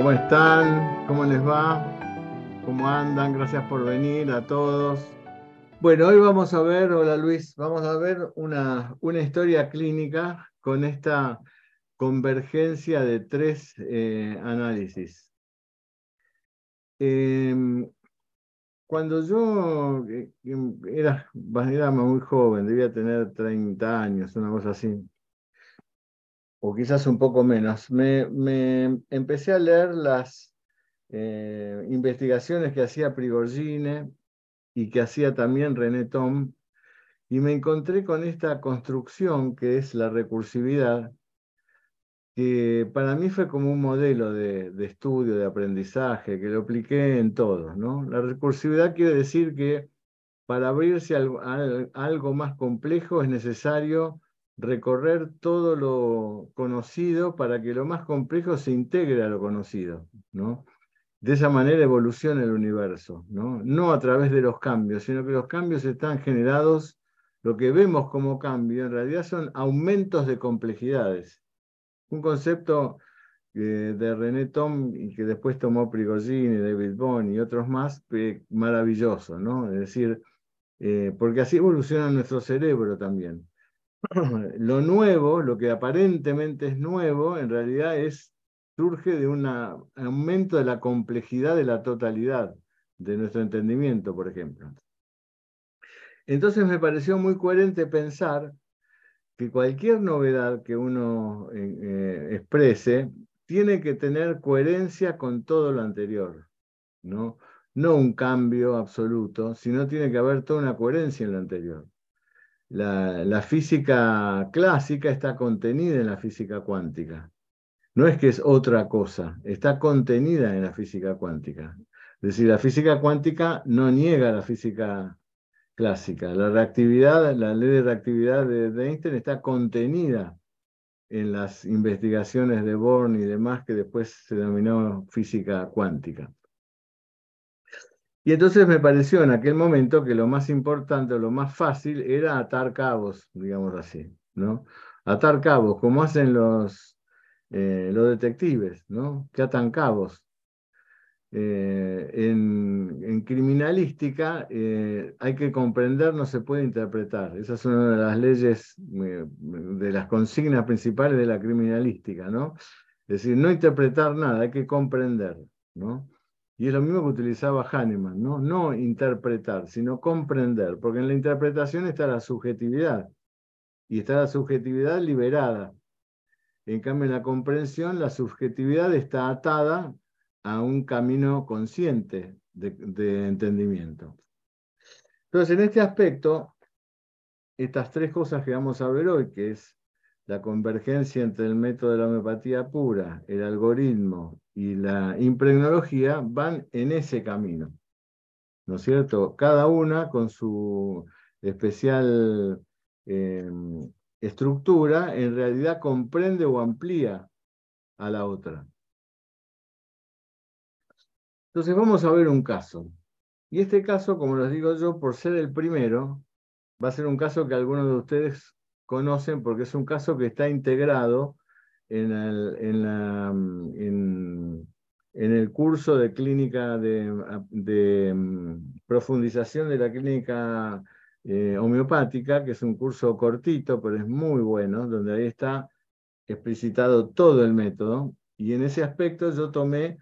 ¿Cómo están? ¿Cómo les va? ¿Cómo andan? Gracias por venir a todos. Bueno, hoy vamos a ver, hola Luis, vamos a ver una, una historia clínica con esta convergencia de tres eh, análisis. Em, cuando yo eh, em, era, era muy joven, debía tener 30 años, una cosa así, o quizás un poco menos, me, empecé a leer las eh, investigaciones que hacía Prigogine y que hacía también René Tom, y me encontré con esta construcción que es la recursividad, que para mí fue como un modelo de, estudio, de aprendizaje, que lo apliqué en todos. ¿no? La recursividad quiere decir que para abrirse a algo más complejo es necesario recorrer todo lo conocido para que lo más complejo se integre a lo conocido, ¿no? De esa manera evoluciona el universo, ¿no? No a través de los cambios, sino que los cambios están generados, lo que vemos como cambio en realidad son aumentos de complejidades. Un concepto eh, de René Tom y que después tomó Prigogine, David Bond y otros más, maravilloso, ¿no? Es decir, eh, porque así evoluciona nuestro cerebro también. lo nuevo, lo que aparentemente es nuevo, en realidad es, surge de un aumento de la complejidad de la totalidad de nuestro entendimiento, por ejemplo. Entonces me pareció muy coherente pensar que cualquier novedad que uno eh, eh, exprese tiene que tener coherencia con todo lo anterior, ¿no? No un cambio absoluto, sino tiene que haber toda una coherencia en lo anterior la, física clásica está contenida en la física cuántica. No es que es otra cosa, está contenida en la física cuántica. Es decir, la física cuántica no niega la física clásica. La reactividad, la ley de reactividad de, de Einstein está contenida en las investigaciones de Born y demás que después se denominó física cuántica. Y entonces me pareció en aquel momento que lo más importante lo más fácil era atar cabos, digamos así, ¿no? Atar cabos, como hacen los, eh, los detectives, ¿no? Que atan cabos. Eh, en, criminalística eh, hay que comprender, no se puede interpretar. Esa es una de las leyes, de las consignas principales de la criminalística, ¿no? Es decir, no interpretar nada, hay que comprender, ¿no? Y es lo mismo que utilizaba Hahnemann, ¿no? No interpretar, sino comprender, porque en la interpretación está la subjetividad, y está la subjetividad liberada. En cambio, en la comprensión, la subjetividad está atada a un camino consciente de, de entendimiento. Entonces, en este aspecto, estas tres cosas que vamos a ver hoy, que es la convergencia entre el método de la homeopatía pura, el algoritmo y la impregnología van en ese camino. ¿No es cierto? Cada una con su especial em, estructura, en realidad comprende o amplía a la otra. Entonces vamos a ver un caso. Y este caso, como les digo yo, por ser el primero, va a ser un caso que algunos de ustedes conocen porque es un caso que está integrado en el, en, el curso de clínica de, mm, profundización de la clínica eh, homeopática, que es un curso cortito, pero es muy bueno, donde ahí está explicitado todo el método. Y en ese aspecto yo tomé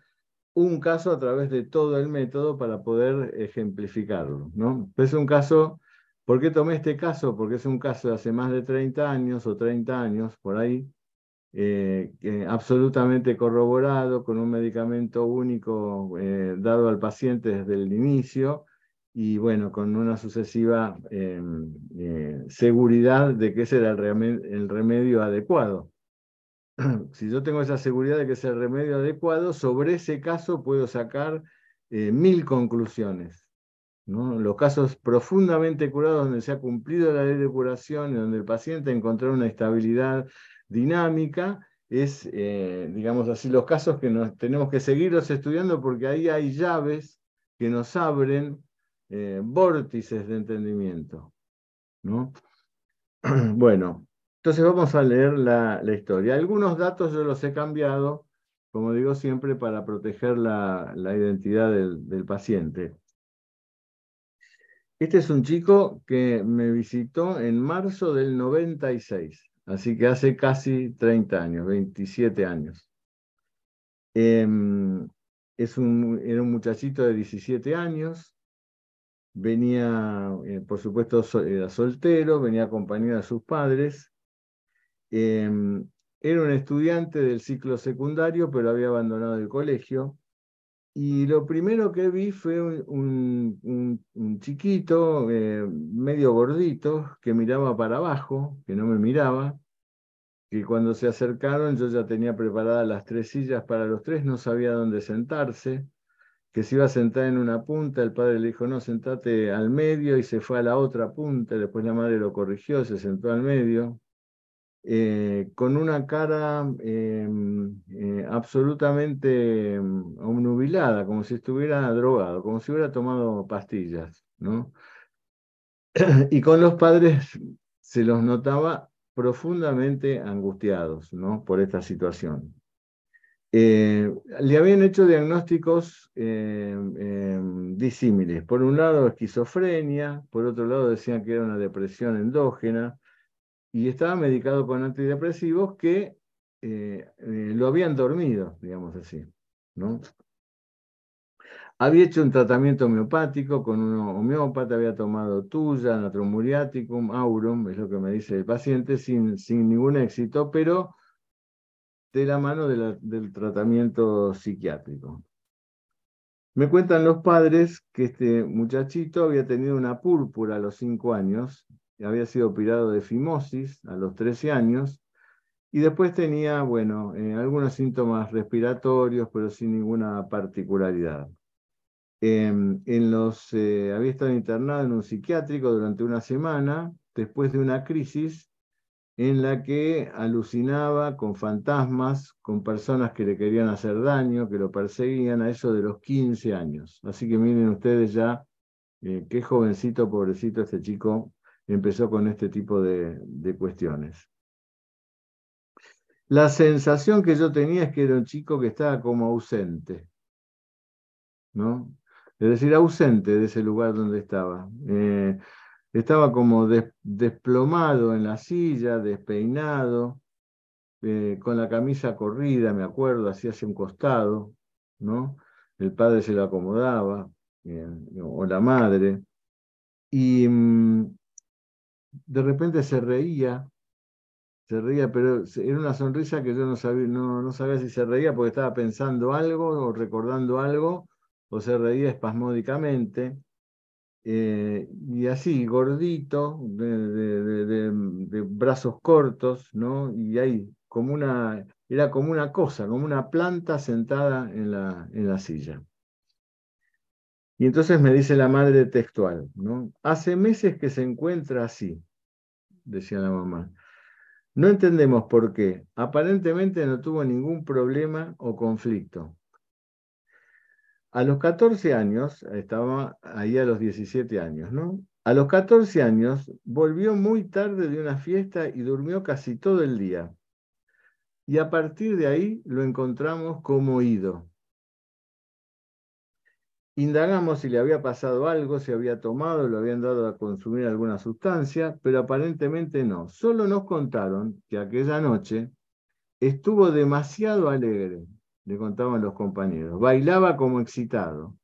un caso a través de todo el método para poder ejemplificarlo. ¿no? Es un caso, ¿por qué tomé este caso? Porque es un caso de hace más de 30 años o 30 años, por ahí, eh, absolutamente corroborado con un medicamento único eh, dado al paciente desde el inicio y bueno, con una sucesiva em, eh, seguridad de que ese era el remedio, adecuado. si yo tengo esa seguridad de que es el remedio adecuado, sobre ese caso puedo sacar mil conclusiones. Los casos profundamente curados donde se ha cumplido la ley de curación y donde el paciente encontró una estabilidad dinámica, es, eh, digamos así, los casos que tenemos que seguirlos estudiando porque ahí hay llaves que nos abren eh, vórtices de entendimiento. ¿no? bueno, entonces vamos a leer la, historia. Algunos datos yo los he cambiado como digo siempre, para proteger la, identidad del, paciente. Este es un chico que me visitó en marzo del 96, así que hace casi 30 años, 27 años. Em, es un, era un muchachito de 17 años, venía, eh, por supuesto, era soltero, venía acompañado de sus padres. Em, era un estudiante del ciclo secundario, pero había abandonado el colegio. Y lo primero que vi fue un, chiquito, eh, medio gordito, que miraba para abajo, que no me miraba, que cuando se acercaron yo ya tenía preparadas las tres sillas para los tres, no sabía dónde sentarse, que se iba a sentar en una punta, el padre le dijo, no, sentate al medio y se fue a la otra punta, después la madre lo corrigió, se sentó al medio, eh, con una cara em, eh, absolutamente em, obnubilada, como si estuviera drogado, como si hubiera tomado pastillas, ¿no? y con los padres se los notaba profundamente angustiados ¿no? por esta situación. Eh, le habían hecho diagnósticos em, disímiles. Por un lado, esquizofrenia, por otro lado, decían que era una depresión endógena, y estaba medicado con antidepresivos que eh, eh, lo habían dormido, digamos así. Había hecho un tratamiento homeopático con un homeópata, había tomado tuya, natromuriaticum, aurum, es lo que me dice el paciente, sin, sin ningún éxito, pero de la mano del tratamiento psiquiátrico. Me cuentan los padres que este muchachito había tenido una púrpura a los cinco años había sido operado de fimosis a los 13 años, y después tenía, bueno, eh, algunos síntomas respiratorios, pero sin ninguna particularidad. Em, en los, eh, había estado internado en un psiquiátrico durante una semana, después de una crisis en la que alucinaba con fantasmas, con personas que le querían hacer daño, que lo perseguían a eso de los 15 años. Así que miren ustedes ya eh, qué jovencito, pobrecito este chico empezó con este tipo de, cuestiones. La sensación que yo tenía es que era un chico que estaba como ausente, ¿no? Es decir, ausente de ese lugar donde estaba. Eh, estaba como desplomado en la silla, despeinado, eh, con la camisa corrida, me acuerdo, así hacia un costado, ¿no? El padre se lo acomodaba, eh, o la madre. Y, mm, de repente se reía, se reía, pero era una sonrisa que yo no sabía, no, sabía si se reía porque estaba pensando algo o recordando algo, o se reía espasmódicamente. Eh, y así, gordito, de, brazos cortos, ¿no? Y ahí, como una, era como una cosa, como una planta sentada en la, en la silla. Y entonces me dice la madre textual, ¿no? Hace meses que se encuentra así, decía la mamá. No entendemos por qué. Aparentemente no tuvo ningún problema o conflicto. A los 14 años, estaba ahí a los 17 años, ¿no? A los 14 años volvió muy tarde de una fiesta y durmió casi todo el día. Y a partir de ahí lo encontramos como ido. Indagamos si le había pasado algo, si había tomado, le habían dado a consumir alguna sustancia, pero aparentemente no. Solo nos contaron que aquella noche estuvo demasiado alegre, le contaban los compañeros. Bailaba como excitado.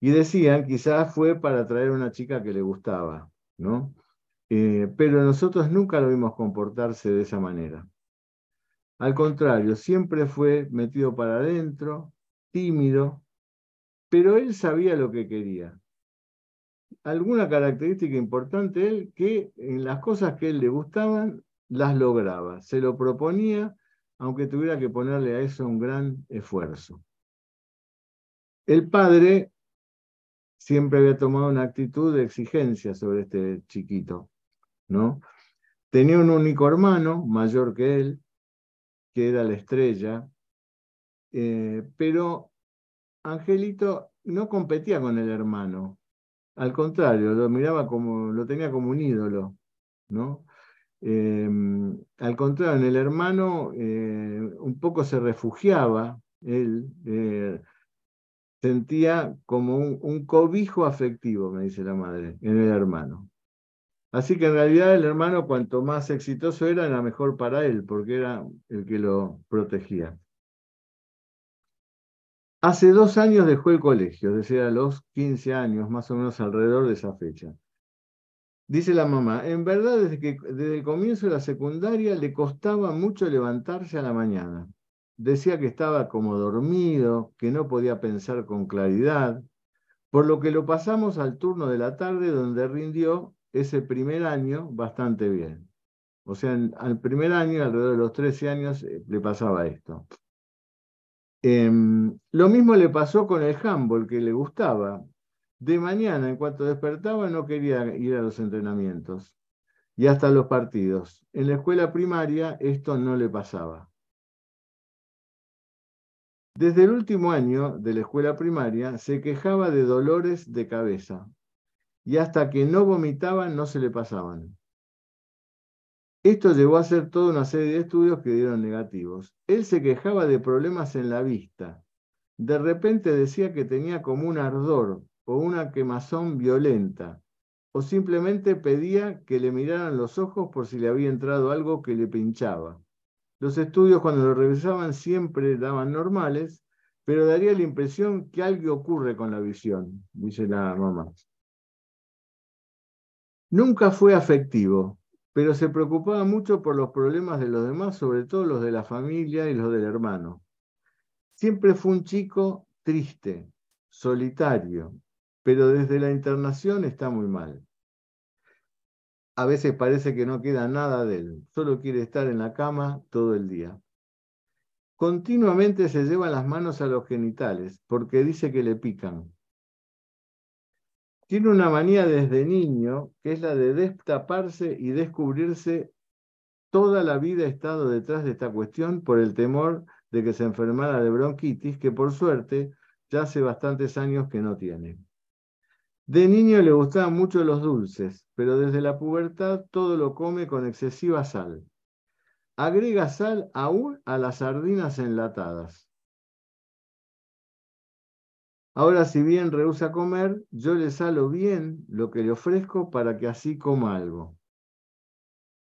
Y decían, quizás fue para traer a una chica que le gustaba, ¿no? Eh, pero nosotros nunca lo vimos comportarse de esa manera. Al contrario, siempre fue metido para adentro, tímido, pero él sabía lo que quería. Alguna característica importante él, que en las cosas que él le gustaban, las lograba, se lo proponía, aunque tuviera que ponerle a eso un gran esfuerzo. El padre siempre había tomado una actitud de exigencia sobre este chiquito, ¿no? Tenía un único hermano, mayor que él, que era la estrella, eh, pero Angelito no competía con el hermano, al contrario, lo miraba como, lo tenía como un ídolo, ¿no? Em, al contrario, en el hermano eh, un poco se refugiaba, él eh, sentía como un, cobijo afectivo, me dice la madre, en el hermano. Así que en realidad el hermano cuanto más exitoso era, era mejor para él, porque era el que lo protegía. Hace dos años dejó el colegio, es decir, a los 15 años, más o menos alrededor de esa fecha. Dice la mamá, en verdad desde, que, desde el comienzo de la secundaria le costaba mucho levantarse a la mañana. Decía que estaba como dormido, que no podía pensar con claridad, por lo que lo pasamos al turno de la tarde donde rindió ese primer año bastante bien. O sea, al primer año, alrededor de los 13 años, eh, le pasaba esto. Em, lo mismo le pasó con el handball, que le gustaba. De mañana, en cuanto despertaba, no quería ir a los entrenamientos y hasta los partidos. En la escuela primaria esto no le pasaba. Desde el último año de la escuela primaria se quejaba de dolores de cabeza y hasta que no vomitaba no se le pasaban. Esto llevó a hacer toda una serie de estudios que dieron negativos. Él se quejaba de problemas en la vista. De repente decía que tenía como un ardor o una quemazón violenta, o simplemente pedía que le miraran los ojos por si le había entrado algo que le pinchaba. Los estudios cuando lo revisaban siempre daban normales, pero daría la impresión que algo ocurre con la visión, dice la mamá. Nunca fue afectivo, pero se preocupaba mucho por los problemas de los demás, sobre todo los de la familia y los del hermano. Siempre fue un chico triste, solitario, pero desde la internación está muy mal. A veces parece que no queda nada de él, solo quiere estar en la cama todo el día. Continuamente se lleva las manos a los genitales porque dice que le pican. Tiene una manía desde niño, que es la de destaparse y descubrirse. Toda la vida ha estado detrás de esta cuestión por el temor de que se enfermara de bronquitis, que por suerte ya hace bastantes años que no tiene. De niño le gustaban mucho los dulces, pero desde la pubertad todo lo come con excesiva sal. Agrega sal aún a las sardinas enlatadas. Ahora, si bien rehúsa comer, yo le salo bien lo que le ofrezco para que así coma algo.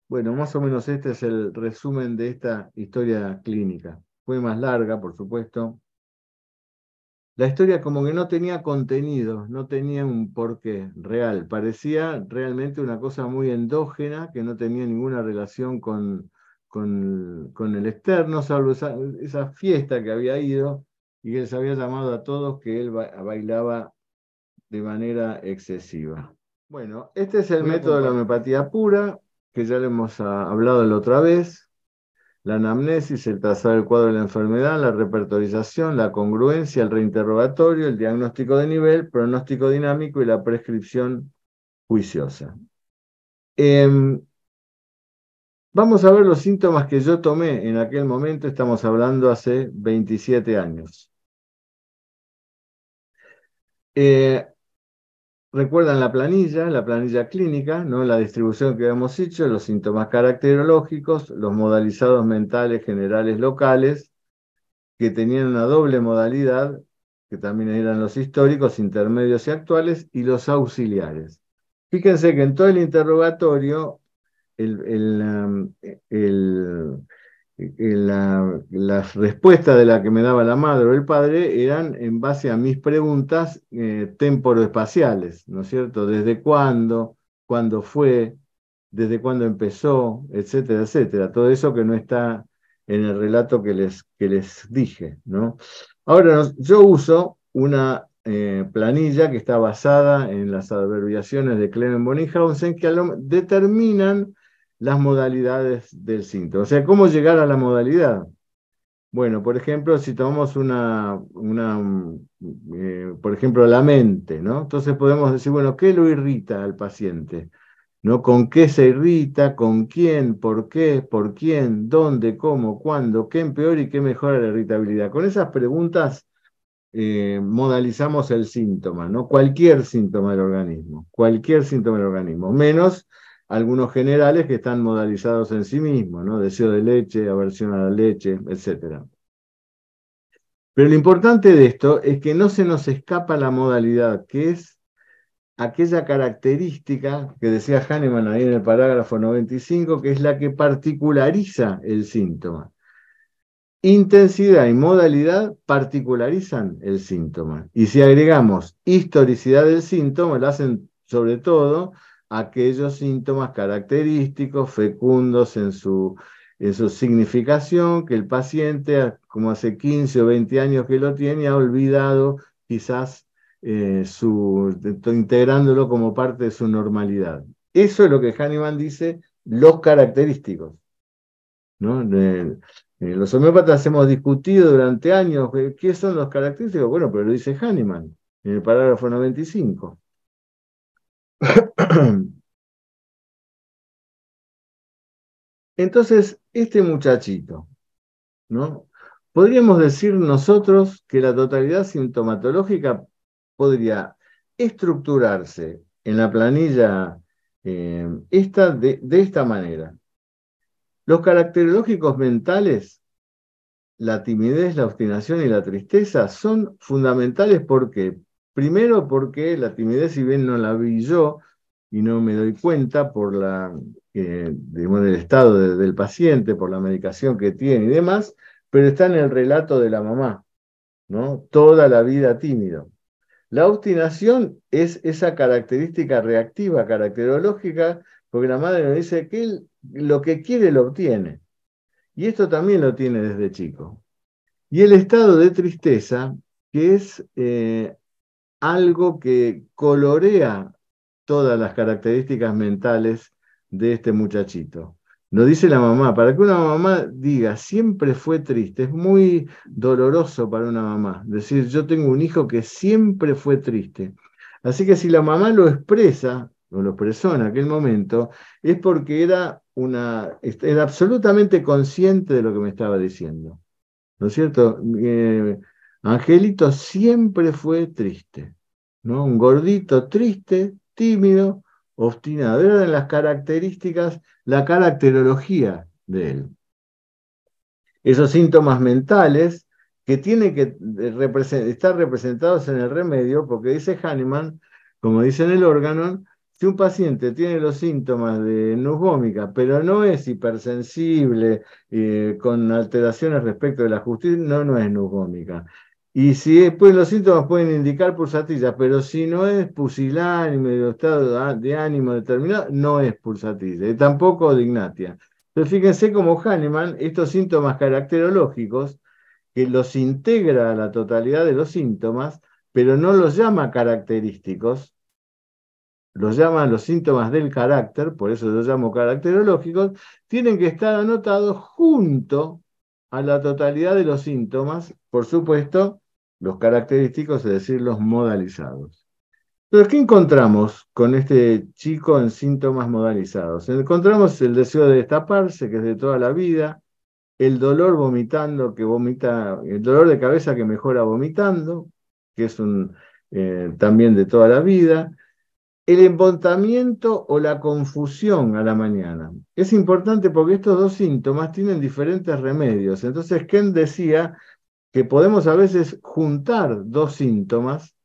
Bueno, más o menos este es el resumen de esta historia clínica. Fue más larga, por supuesto. La historia como que no tenía contenido, no tenía un porqué real. Parecía realmente una cosa muy endógena que no tenía ninguna relación con, con, con el externo, salvo esa, esa fiesta que había ido y él se había llamado a todos que él bailaba de manera excesiva. Bueno, este es el método de la homeopatía pura, que ya le hemos ah, hablado la otra vez. La anamnesis, el trazar el cuadro de la enfermedad, la repertorización, la congruencia, el reinterrogatorio, el diagnóstico de nivel, pronóstico dinámico y la prescripción juiciosa. Em, vamos a ver los síntomas que yo tomé en aquel momento, estamos hablando hace 27 años. Eh, recuerdan la planilla, la planilla clínica, ¿no? la distribución que habíamos hecho, los síntomas caracterológicos, los modalizados mentales generales locales, que tenían una doble modalidad, que también eran los históricos, intermedios y actuales, y los auxiliares. Fíjense que en todo el interrogatorio, el, el, um, el la, las respuestas de la que me daba la madre o el padre eran en base a mis preguntas eh, temporoespaciales, ¿no es cierto? ¿Desde cuándo? ¿Cuándo fue? ¿Desde cuándo empezó? Etcétera, etcétera. Todo eso que no está en el relato que les, que les dije, ¿no? Ahora, yo uso una eh, planilla que está basada en las abreviaciones de Clement Bonninghausen que determinan las modalidades del síntoma. O sea, ¿cómo llegar a la modalidad? Bueno, por ejemplo, si tomamos una, eh, por ejemplo, la mente, ¿no? Entonces podemos decir, bueno, ¿qué lo irrita al paciente? ¿No? ¿Con qué se irrita? ¿Con quién? ¿Por qué? ¿Por quién? ¿Dónde? ¿Cómo? ¿Cuándo? ¿Qué empeora y qué mejora la irritabilidad? Con esas preguntas eh, modalizamos el síntoma, ¿no? Cualquier síntoma del organismo, cualquier síntoma del organismo, menos algunos generales que están modalizados en sí mismos, ¿no? Deseo de leche, aversión a la leche, etc. Pero lo importante de esto es que no se nos escapa la modalidad, que es aquella característica que decía Hahnemann ahí en el parágrafo 95, que es la que particulariza el síntoma. Intensidad y modalidad particularizan el síntoma. Y si agregamos historicidad del síntoma, lo hacen sobre todo aquellos síntomas característicos, fecundos en su, en su significación, que el paciente, como hace 15 o 20 años que lo tiene, ha olvidado quizás eh, su, integrándolo como parte de su normalidad. Eso es lo que Hahnemann dice, los característicos. ¿no? Eh, los homeópatas hemos discutido durante años eh, qué son los característicos. Bueno, pero lo dice Hahnemann en el parágrafo 95. Entonces, este muchachito, ¿no? Podríamos decir nosotros que la totalidad sintomatológica podría estructurarse en la planilla eh, esta de, esta manera. Los caracterológicos mentales, la timidez, la obstinación y la tristeza, son fundamentales porque, primero porque la timidez, si bien no la vi yo y no me doy cuenta por la, eh, el estado del paciente, por la medicación que tiene y demás, pero está en el relato de la mamá, ¿no? Toda la vida tímido. La obstinación es esa característica reactiva, caracterológica, porque la madre nos dice que él lo que quiere lo obtiene. Y esto también lo tiene desde chico. Y el estado de tristeza, que es eh, algo que colorea todas las características mentales de este muchachito. Nos dice la mamá, para que una mamá diga siempre fue triste, es muy doloroso para una mamá decir yo tengo un hijo que siempre fue triste. Así que si la mamá lo expresa, o lo expresó en aquel momento, es porque era una, era absolutamente consciente de lo que me estaba diciendo. ¿No es cierto? Eh, Angelito siempre fue triste, ¿no? Un gordito triste, tímido, obstinado. Eran las características, la caracterología de él. Esos síntomas mentales que tienen que estar representados en el remedio, porque dice Hahnemann, como dice en el órgano, si un paciente tiene los síntomas de nusvómica, pero no es hipersensible, eh, con alteraciones respecto de la justicia, no, no es nusvómica. Y si pues, los síntomas pueden indicar pulsatillas, pero si no es pusilánime, de estado de ánimo determinado, no es pulsatilla, y tampoco dignatia. Entonces fíjense como Hahnemann, estos síntomas caracterológicos, que los integra a la totalidad de los síntomas, pero no los llama característicos, los llaman los síntomas del carácter, por eso los llamo caracterológicos, tienen que estar anotados junto a la totalidad de los síntomas, por supuesto, los característicos, es decir, los modalizados. Entonces, ¿qué encontramos con este chico en síntomas modalizados? Encontramos el deseo de destaparse, que es de toda la vida, el dolor vomitando, que vomita, el dolor de cabeza que mejora vomitando, que es un, eh, también de toda la vida, el embotamiento o la confusión a la mañana. Es importante porque estos dos síntomas tienen diferentes remedios. Entonces, Ken decía que podemos a veces juntar dos síntomas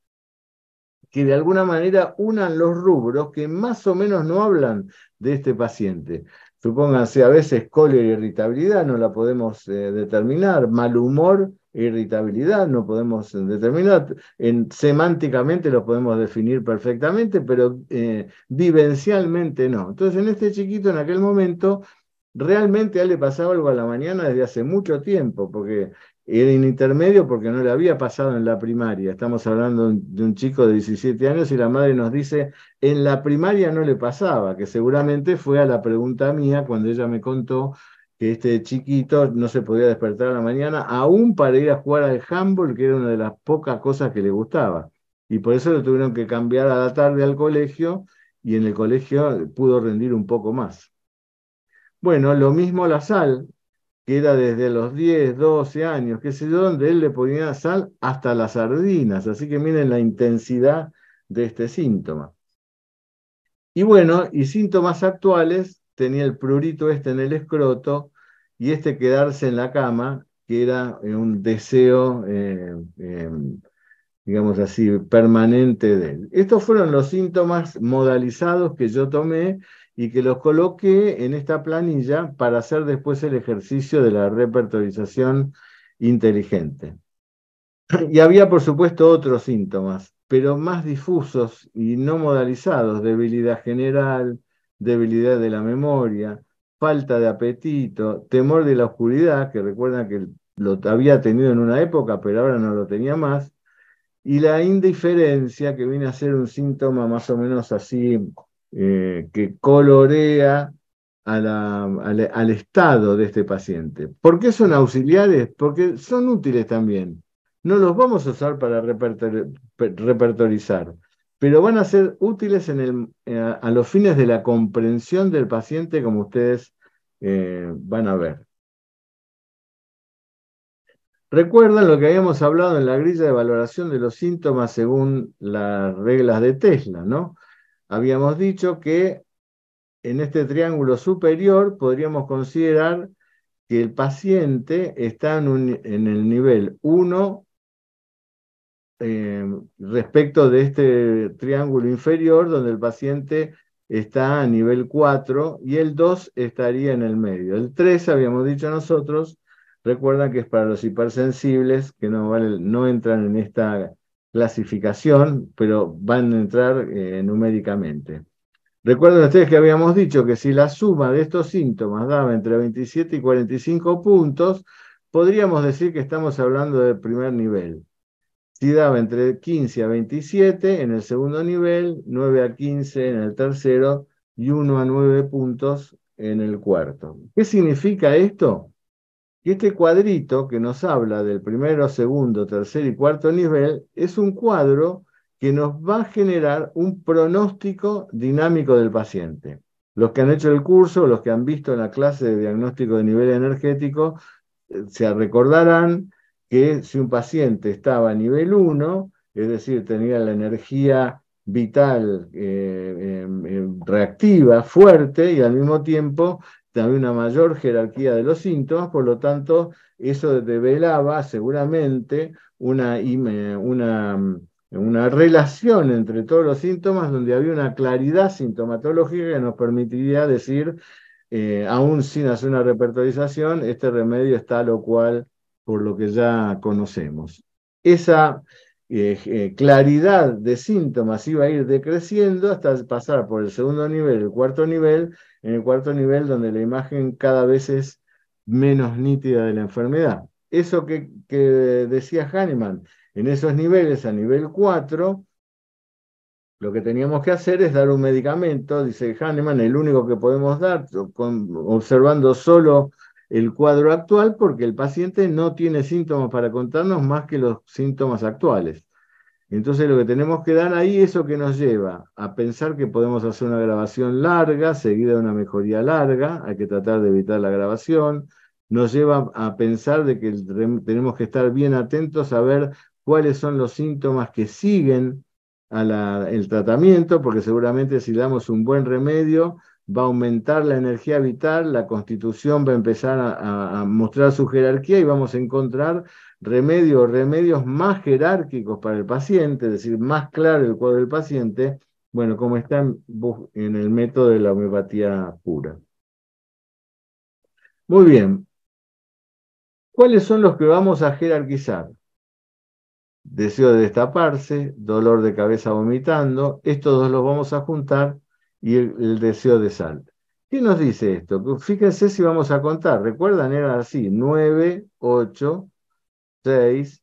que de alguna manera unan los rubros que más o menos no hablan de este paciente. Supónganse a veces cólera e irritabilidad, no la podemos eh, determinar, mal humor irritabilidad, no podemos determinar, en, semánticamente lo podemos definir perfectamente, pero eh, vivencialmente no. Entonces, en este chiquito, en aquel momento, realmente a le pasaba algo a la mañana desde hace mucho tiempo, porque era intermedio porque no le había pasado en la primaria. Estamos hablando de un chico de 17 años y la madre nos dice, en la primaria no le pasaba, que seguramente fue a la pregunta mía cuando ella me contó que este chiquito no se podía despertar a la mañana, aún para ir a jugar al handball, que era una de las pocas cosas que le gustaba. Y por eso lo tuvieron que cambiar a la tarde al colegio y en el colegio pudo rendir un poco más. Bueno, lo mismo la sal, que era desde los 10, 12 años, qué sé yo, donde él le ponía sal hasta las sardinas. Así que miren la intensidad de este síntoma. Y bueno, y síntomas actuales, tenía el prurito este en el escroto y este quedarse en la cama, que era eh, un deseo, eh, em, digamos así, permanente de él. Estos fueron los síntomas modalizados que yo tomé y que los coloqué en esta planilla para hacer después el ejercicio de la repertorización inteligente. Y había, por supuesto, otros síntomas, pero más difusos y no modalizados, debilidad general, debilidad de la memoria, falta de apetito, temor de la oscuridad, que recuerdan que lo había tenido en una época, pero ahora no lo tenía más, y la indiferencia, que viene a ser un síntoma más o menos así, eh, que colorea al, estado de este paciente. ¿Por qué son auxiliares? Porque son útiles también. No los vamos a usar para repertorizar, pero van a ser útiles en eh, a los fines de la comprensión del paciente, como ustedes eh, van a ver. Recuerdan lo que habíamos hablado en la grilla de valoración de los síntomas según las reglas de Tesla, ¿no? Habíamos dicho que en este triángulo superior podríamos considerar que el paciente está en, el nivel 1 eh, respecto de este triángulo inferior, donde el paciente está a nivel 4 y el 2 estaría en el medio. El 3, habíamos dicho nosotros, recuerdan que es para los hipersensibles, que no, no entran en esta clasificación, pero van a entrar eh, numéricamente. Recuerden ustedes que habíamos dicho que si la suma de estos síntomas daba entre 27 y 45 puntos, podríamos decir que estamos hablando del primer nivel. Si daba entre 15 a 27 en el segundo nivel, 9 a 15 en el tercero y 1 a 9 puntos en el cuarto. ¿Qué significa esto? Que este cuadrito que nos habla del primero, segundo, tercer y cuarto nivel es un cuadro que nos va a generar un pronóstico dinámico del paciente. Los que han hecho el curso, los que han visto la clase de diagnóstico de nivel energético, eh, se recordarán que si un paciente estaba a nivel 1, es decir, tenía la energía vital eh, em, em, reactiva, fuerte, y al mismo tiempo también una mayor jerarquía de los síntomas, por lo tanto, eso develaba seguramente una, una una relación entre todos los síntomas donde había una claridad sintomatológica que nos permitiría decir, eh, aún sin hacer una repertorización, este remedio está lo cual por lo que ya conocemos. Esa eh, eh, claridad de síntomas iba a ir decreciendo hasta pasar por el segundo nivel, el cuarto nivel, en el cuarto nivel donde la imagen cada vez es menos nítida de la enfermedad. Eso que, decía Hahnemann, en esos niveles, a nivel 4, lo que teníamos que hacer es dar un medicamento, dice Hahnemann, el único que podemos dar, observando solo el cuadro actual, porque el paciente no tiene síntomas para contarnos más que los síntomas actuales. Entonces lo que tenemos que dar ahí es lo que nos lleva a pensar que podemos hacer una grabación larga, seguida de una mejoría larga, hay que tratar de evitar la grabación, nos lleva a pensar de que tenemos que estar bien atentos a ver cuáles son los síntomas que siguen al tratamiento, porque seguramente si damos un buen remedio va a aumentar la energía vital, la constitución va a empezar a, mostrar su jerarquía y vamos a encontrar remedios, remedios más jerárquicos para el paciente, es decir, más claro el cuadro del paciente, bueno, como está en el método de la homeopatía pura. Muy bien. ¿Cuáles son los que vamos a jerarquizar? deseo de destaparse, dolor de cabeza vomitando, estos dos los vamos a juntar y el, deseo de sal. ¿Qué nos dice esto? Fíjense si vamos a contar. ¿Recuerdan? Era así, 9, 8, 6,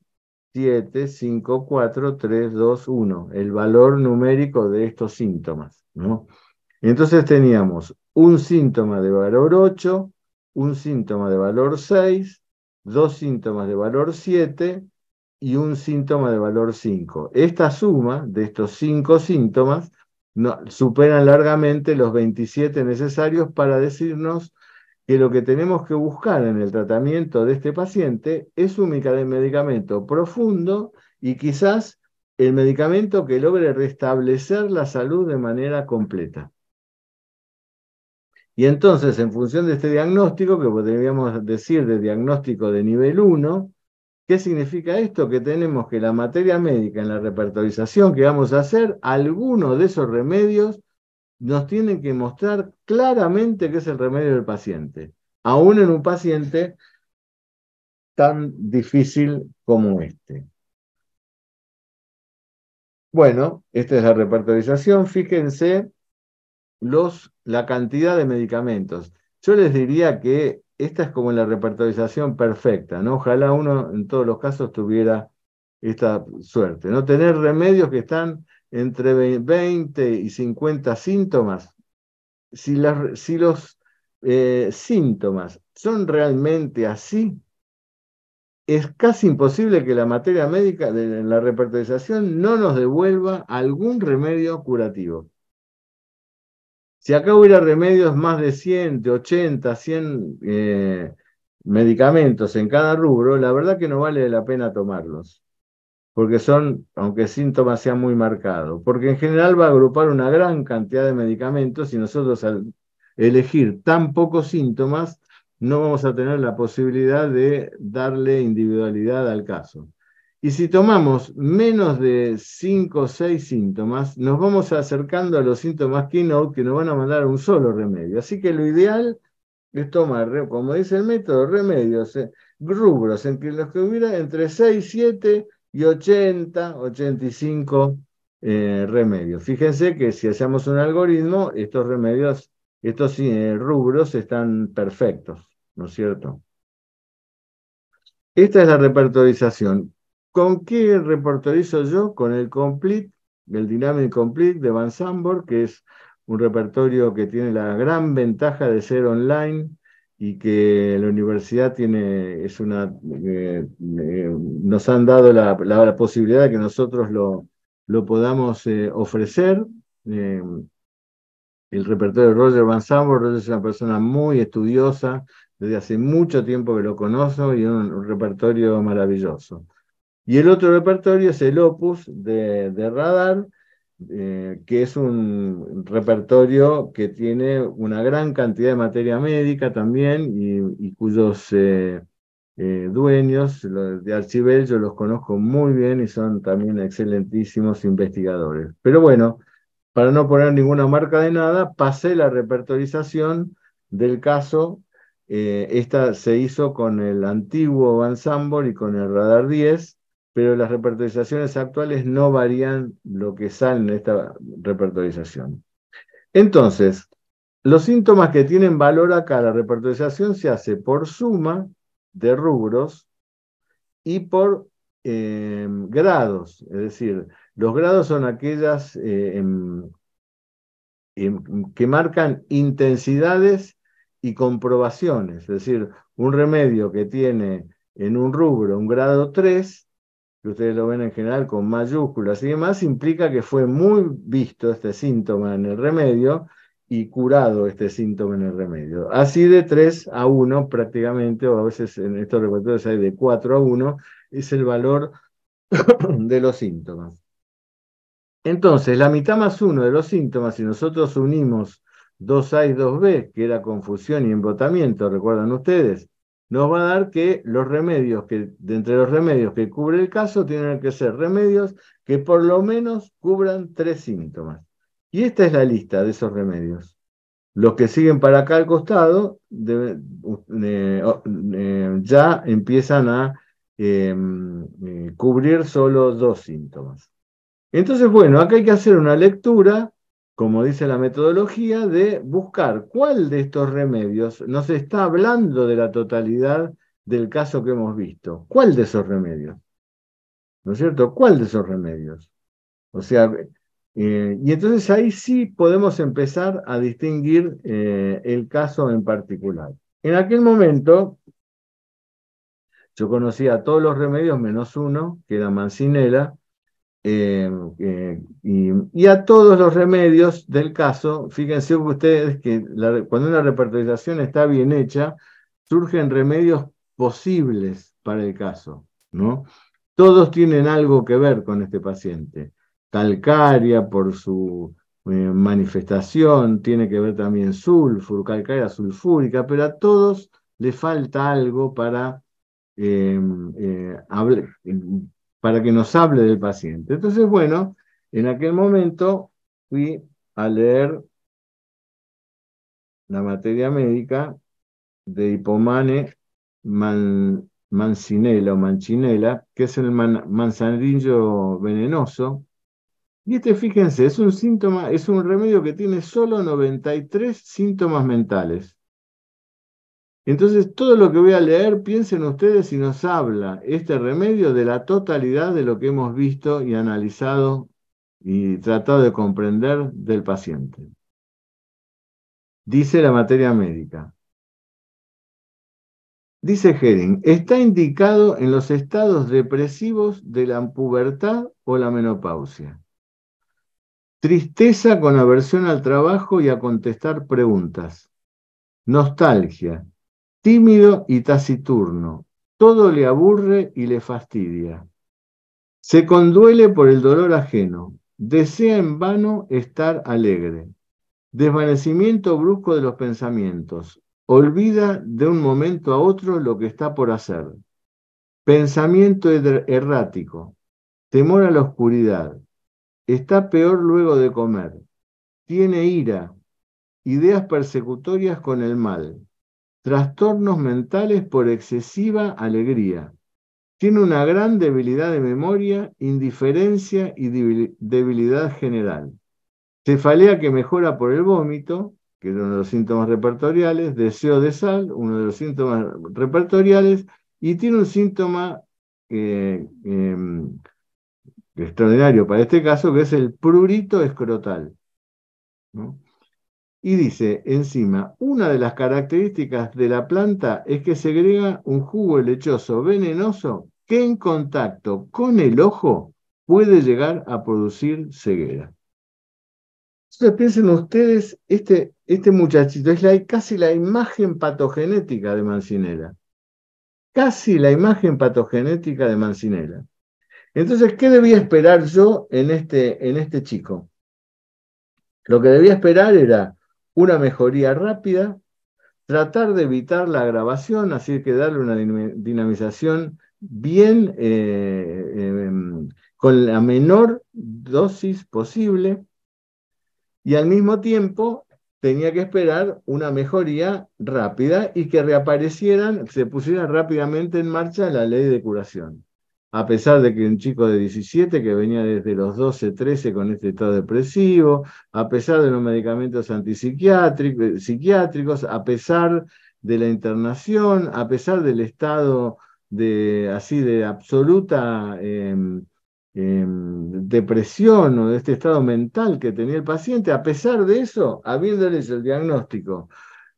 7, 5, 4, 3, 2, 1, el valor numérico de estos síntomas. ¿no? Entonces teníamos un síntoma de valor 8, un síntoma de valor 6, dos síntomas de valor 7 y un síntoma de valor 5. Esta suma de estos cinco síntomas no, superan largamente los 27 necesarios para decirnos que lo que tenemos que buscar en el tratamiento de este paciente es un medicamento profundo y quizás el medicamento que logre restablecer la salud de manera completa. Y entonces, en función de este diagnóstico, que podríamos decir de diagnóstico de nivel 1, ¿qué significa esto? Que tenemos que la materia médica en la repertorización que vamos a hacer, algunos de esos remedios nos tienen que mostrar claramente qué es el remedio del paciente, aún en un paciente tan difícil como este. Bueno, esta es la repertorización. Fíjense los, la cantidad de medicamentos. Yo les diría que esta es como la repertorización perfecta, ¿no? Ojalá uno en todos los casos tuviera esta suerte, ¿no? Tener remedios que están entre 20 y 50 síntomas. Si, si los eh, síntomas son realmente así, es casi imposible que la materia médica de la repertorización no nos devuelva algún remedio curativo. Si acá hubiera remedios más de 100, de 80, 100 medicamentos en cada rubro, la verdad que no vale la pena tomarlos, porque son, aunque síntomas sean muy marcados, porque en general va a agrupar una gran cantidad de medicamentos y nosotros al elegir tan pocos síntomas, no vamos a tener la posibilidad de darle individualidad al caso. Y si tomamos menos de 5 o 6 síntomas, nos vamos acercando a los síntomas keynote que nos van a mandar un solo remedio. Así que lo ideal es tomar, como dice el método, remedios, eh, rubros, en los que hubiera entre 6, 7 y 80, 85 eh, remedios. Fíjense que si hacemos un algoritmo, estos remedios, estos eh, rubros están perfectos, ¿no es cierto? Esta es la repertorización. ¿Con qué repertorizo yo? Con el Complete, el Dynamic Complete de Van Sambor, que es un repertorio que tiene la gran ventaja de ser online y que la universidad tiene, es una, eh, eh, nos han dado la, posibilidad de que nosotros lo, lo podamos eh, ofrecer. el repertorio de Roger Van Sambor, Roger es una persona muy estudiosa, desde hace mucho tiempo que lo conozco y un repertorio maravilloso. Y el otro repertorio es el Opus de, Radar, eh, que es un repertorio que tiene una gran cantidad de materia médica también y, cuyos eh, eh, dueños los de Archivel yo los conozco muy bien y son también excelentísimos investigadores. Pero bueno, para no poner ninguna marca de nada, pasé la repertorización del caso. esta se hizo con el antiguo Van Sambor y con el Radar 10 pero las repertorizaciones actuales no varían lo que sale en esta repertorización. Entonces, los síntomas que tienen valor acá, la repertorización se hace por suma de rubros y por em, grados, es decir, los grados son aquellas eh, em, em, que marcan intensidades y comprobaciones, es decir, un remedio que tiene en un rubro un grado 3 que ustedes lo ven en general con mayúsculas y demás, implica que fue muy visto este síntoma en el remedio y curado este síntoma en el remedio. Así de 3 a 1 prácticamente, o a veces en estos repertorios hay de 4 a 1, es el valor de los síntomas. Entonces, la mitad más 1 de los síntomas, si nosotros unimos 2A y 2B, que era confusión y embotamiento, ¿recuerdan ustedes? Nos va a dar que los remedios, que de entre los remedios que cubre el caso, tienen que ser remedios que por lo menos cubran tres síntomas. Y esta es la lista de esos remedios. Los que siguen para acá al costado eh, eh, ya empiezan a em, eh, cubrir solo dos síntomas. Entonces, bueno, acá hay que hacer una lectura como dice la metodología, de buscar cuál de estos remedios nos está hablando de la totalidad del caso que hemos visto. ¿Cuál de esos remedios? ¿No es cierto? ¿Cuál de esos remedios? O sea, eh, y entonces ahí sí podemos empezar a distinguir eh, el caso en particular. En aquel momento, yo conocía todos los remedios menos uno, que era mancinela, eh, eh, y, a todos los remedios del caso, fíjense ustedes que cuando una repertorización está bien hecha, surgen remedios posibles para el caso, ¿no? Todos tienen algo que ver con este paciente. Calcaria por su manifestación, tiene que ver también sulfur, calcárea sulfúrica, pero a todos le falta algo para, em, eh, para que nos hable del paciente. Entonces, bueno, en aquel momento fui a leer la materia médica de Hipomane Mancinela o Manchinela, que es el manzanillo venenoso. Y este, fíjense, es un síntoma, es un remedio que tiene solo 93 síntomas mentales. Entonces, todo lo que voy a leer, piensen ustedes si nos habla este remedio de la totalidad de lo que hemos visto y analizado y tratado de comprender del paciente. Dice la materia médica. Dice Hering, está indicado en los estados depresivos de la pubertad o la menopausia. Tristeza con aversión al trabajo y a contestar preguntas. Nostalgia. Tímido y taciturno. Todo le aburre y le fastidia. Se conduele por el dolor ajeno. Desea en vano estar alegre. Desvanecimiento brusco de los pensamientos. Olvida de un momento a otro lo que está por hacer. Pensamiento errático. Temor a la oscuridad. Está peor luego de comer. Tiene ira. Ideas persecutorias con el mal. Trastornos mentales por excesiva alegría. Tiene una gran debilidad de memoria, indiferencia y debilidad general. Cefalea que mejora por el vómito, que es uno de los síntomas repertoriales, deseo de sal, uno de los síntomas repertoriales, y tiene un síntoma eh, em, extraordinario para este caso, que es el prurito escrotal. Y dice encima, una de las características de la planta es que segrega un jugo lechoso venenoso que en contacto con el ojo puede llegar a producir ceguera. Entonces piensen ustedes, este, este muchachito es casi la imagen patogenética de Mancinela. Casi la imagen patogenética de Mancinela. Entonces, ¿qué debía esperar yo en este, en este chico? Lo que debía esperar era una mejoría rápida, tratar de evitar la agravación, así que darle una dinamización bien, eh, em, con la menor dosis posible, y al mismo tiempo tenía que esperar una mejoría rápida y que reaparecieran, se pusiera rápidamente en marcha la ley de curación. A pesar de que un chico de 17 que venía desde los 12, 13 con este estado depresivo, a pesar de los medicamentos antipsiquiátricos, a pesar de la internación, a pesar del estado de así de absoluta em, Em, depresión o de este estado mental que tenía el paciente, a pesar de eso, habiéndoles el diagnóstico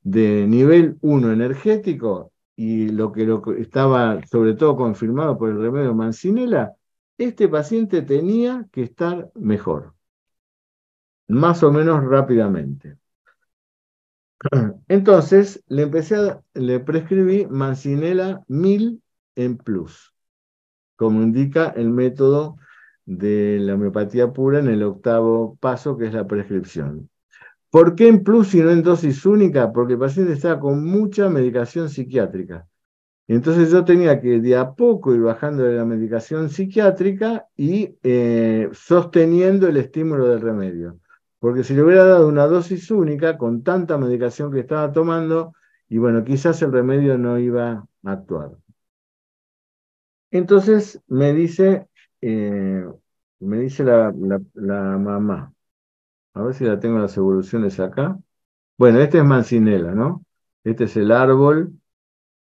de nivel 1 energético y lo que, lo estaba sobre todo confirmado por el remedio Mancinela, este paciente tenía que estar mejor, más o menos rápidamente. Entonces le le prescribí Mancinela 1000 en plus, como indica el método de la homeopatía pura en el octavo paso, que es la prescripción. ¿Por qué en plus y no en dosis única? Porque el paciente estaba con mucha medicación psiquiátrica. Entonces yo tenía que de a poco ir bajando de la medicación psiquiátrica y eh, sosteniendo el estímulo del remedio. Porque si le hubiera dado una dosis única con tanta medicación que estaba tomando, y bueno, quizás el remedio no iba a actuar. Entonces me dice, eh, me dice la, mamá, a ver si la tengo las evoluciones acá. Bueno, este es mancinela, ¿no? Este es el árbol.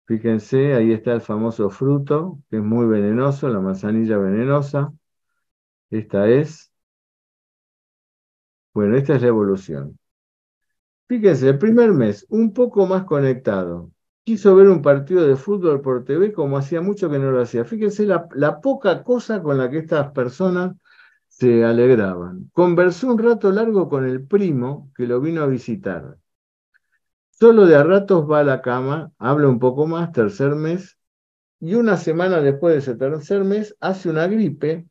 Fíjense, ahí está el famoso fruto, que es muy venenoso, la manzanilla venenosa. Esta es. Bueno, esta es la evolución. Fíjense, el primer mes, un poco más conectado quiso ver un partido de fútbol por TV como hacía mucho que no lo hacía. Fíjense la, poca cosa con la que estas personas se alegraban. Conversó un rato largo con el primo que lo vino a visitar. Solo de a ratos va a la cama, habla un poco más, tercer mes, y una semana después de ese tercer mes hace una gripe,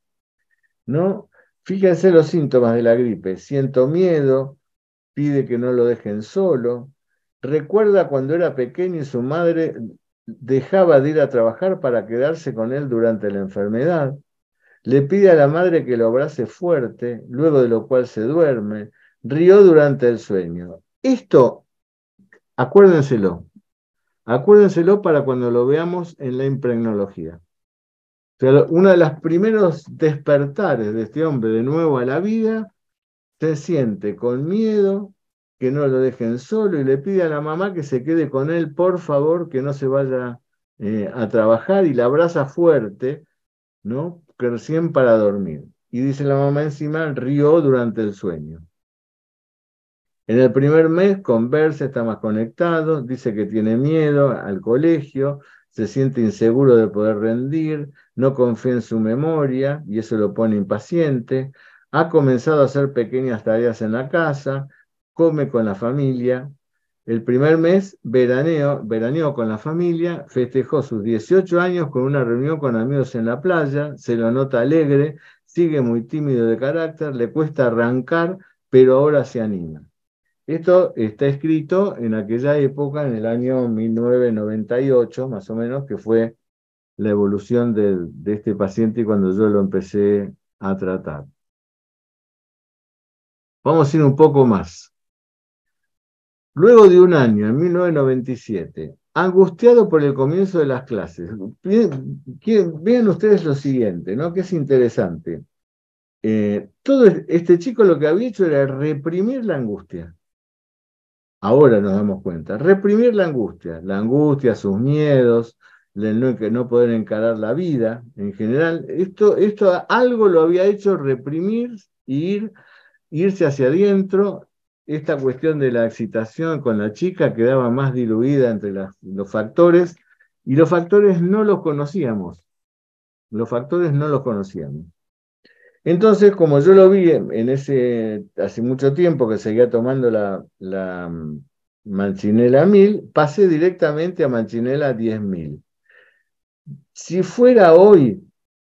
¿no? Fíjense los síntomas de la gripe. Siento miedo, pide que no lo dejen solo. Recuerda cuando era pequeño y su madre dejaba de ir a trabajar para quedarse con él durante la enfermedad. Le pide a la madre que lo abrace fuerte, luego de lo cual se duerme. Rió durante el sueño. Esto, acuérdenselo, acuérdenselo para cuando lo veamos en la impregnología. uno de los primeros despertares de este hombre de nuevo a la vida, se siente con miedo, que no lo dejen solo y le pide a la mamá que se quede con él, por favor, que no se vaya eh, a trabajar y la abraza fuerte, ¿no? Recién para dormir. Y dice la mamá encima, rió durante el sueño. En el primer mes conversa, está más conectado, dice que tiene miedo al colegio, se siente inseguro de poder rendir, no confía en su memoria y eso lo pone impaciente. Ha comenzado a hacer pequeñas tareas en la casa, come con la familia. El primer mes veraneó, veraneó con la familia, festejó sus 18 años con una reunión con amigos en la playa, se lo nota alegre, sigue muy tímido de carácter, le cuesta arrancar, pero ahora se anima. Esto está escrito en aquella época, en el año 1998, más o menos, que fue la evolución de, de este paciente cuando yo lo empecé a tratar. Vamos a ir un poco más. Luego de un año, en 1997, angustiado por el comienzo de las clases, vean ustedes lo siguiente, ¿no? que es interesante. Eh, todo este chico lo que había hecho era reprimir la angustia. Ahora nos damos cuenta, reprimir la angustia, la angustia, sus miedos, el no, no poder encarar la vida en general. Esto, esto algo lo había hecho reprimir e ir, irse hacia adentro esta cuestión de la excitación con la chica quedaba más diluida entre los factores y los factores no los conocíamos. Los factores no los conocíamos. Entonces, como yo lo vi en ese, hace mucho tiempo que seguía tomando la, la mm, Manchinela 1000, pasé directamente a Manchinela 10000. Si fuera hoy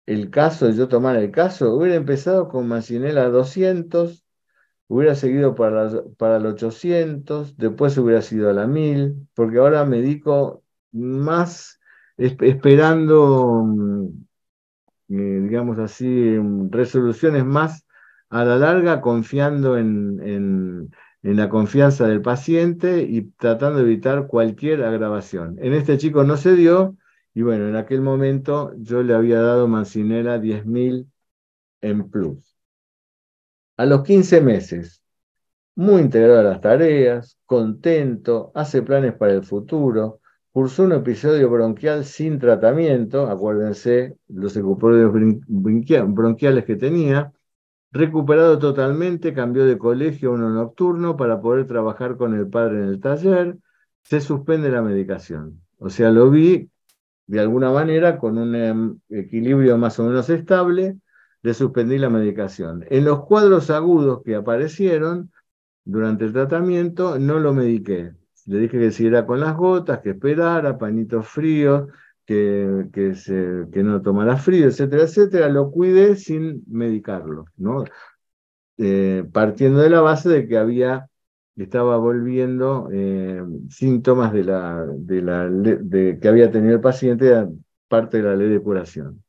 el caso yo tomar el caso, hubiera empezado con Manchinela 200, hubiera seguido para, para el 800, después hubiera sido a la 1000, porque ahora me dedico más esperando, mm, eh, digamos así, mm, resoluciones más a la larga, confiando en, en, la confianza del paciente y tratando de evitar cualquier agravación. En este chico no se dio, y bueno, en aquel momento yo le había dado Mancinera 10.000 en plus. A los 15 meses, muy integrado a las tareas, contento, hace planes para el futuro, cursó un episodio bronquial sin tratamiento, acuérdense los episodios bronquiales que tenía, recuperado totalmente, cambió de colegio a uno nocturno para poder trabajar con el padre en el taller, se suspende la medicación. O sea, lo vi de alguna manera con un em, equilibrio más o menos estable, de suspendí la medicación. En los cuadros agudos que aparecieron durante el tratamiento, no lo mediqué. Le dije que siguiera con las gotas, que esperara, pañitos fríos, que, que, se, que no tomara frío, etcétera, etcétera. Lo cuidé sin medicarlo, ¿no? Eh, partiendo de la base de que había estaba volviendo eh, síntomas de la, de la de, que había tenido el paciente parte de la ley de curación.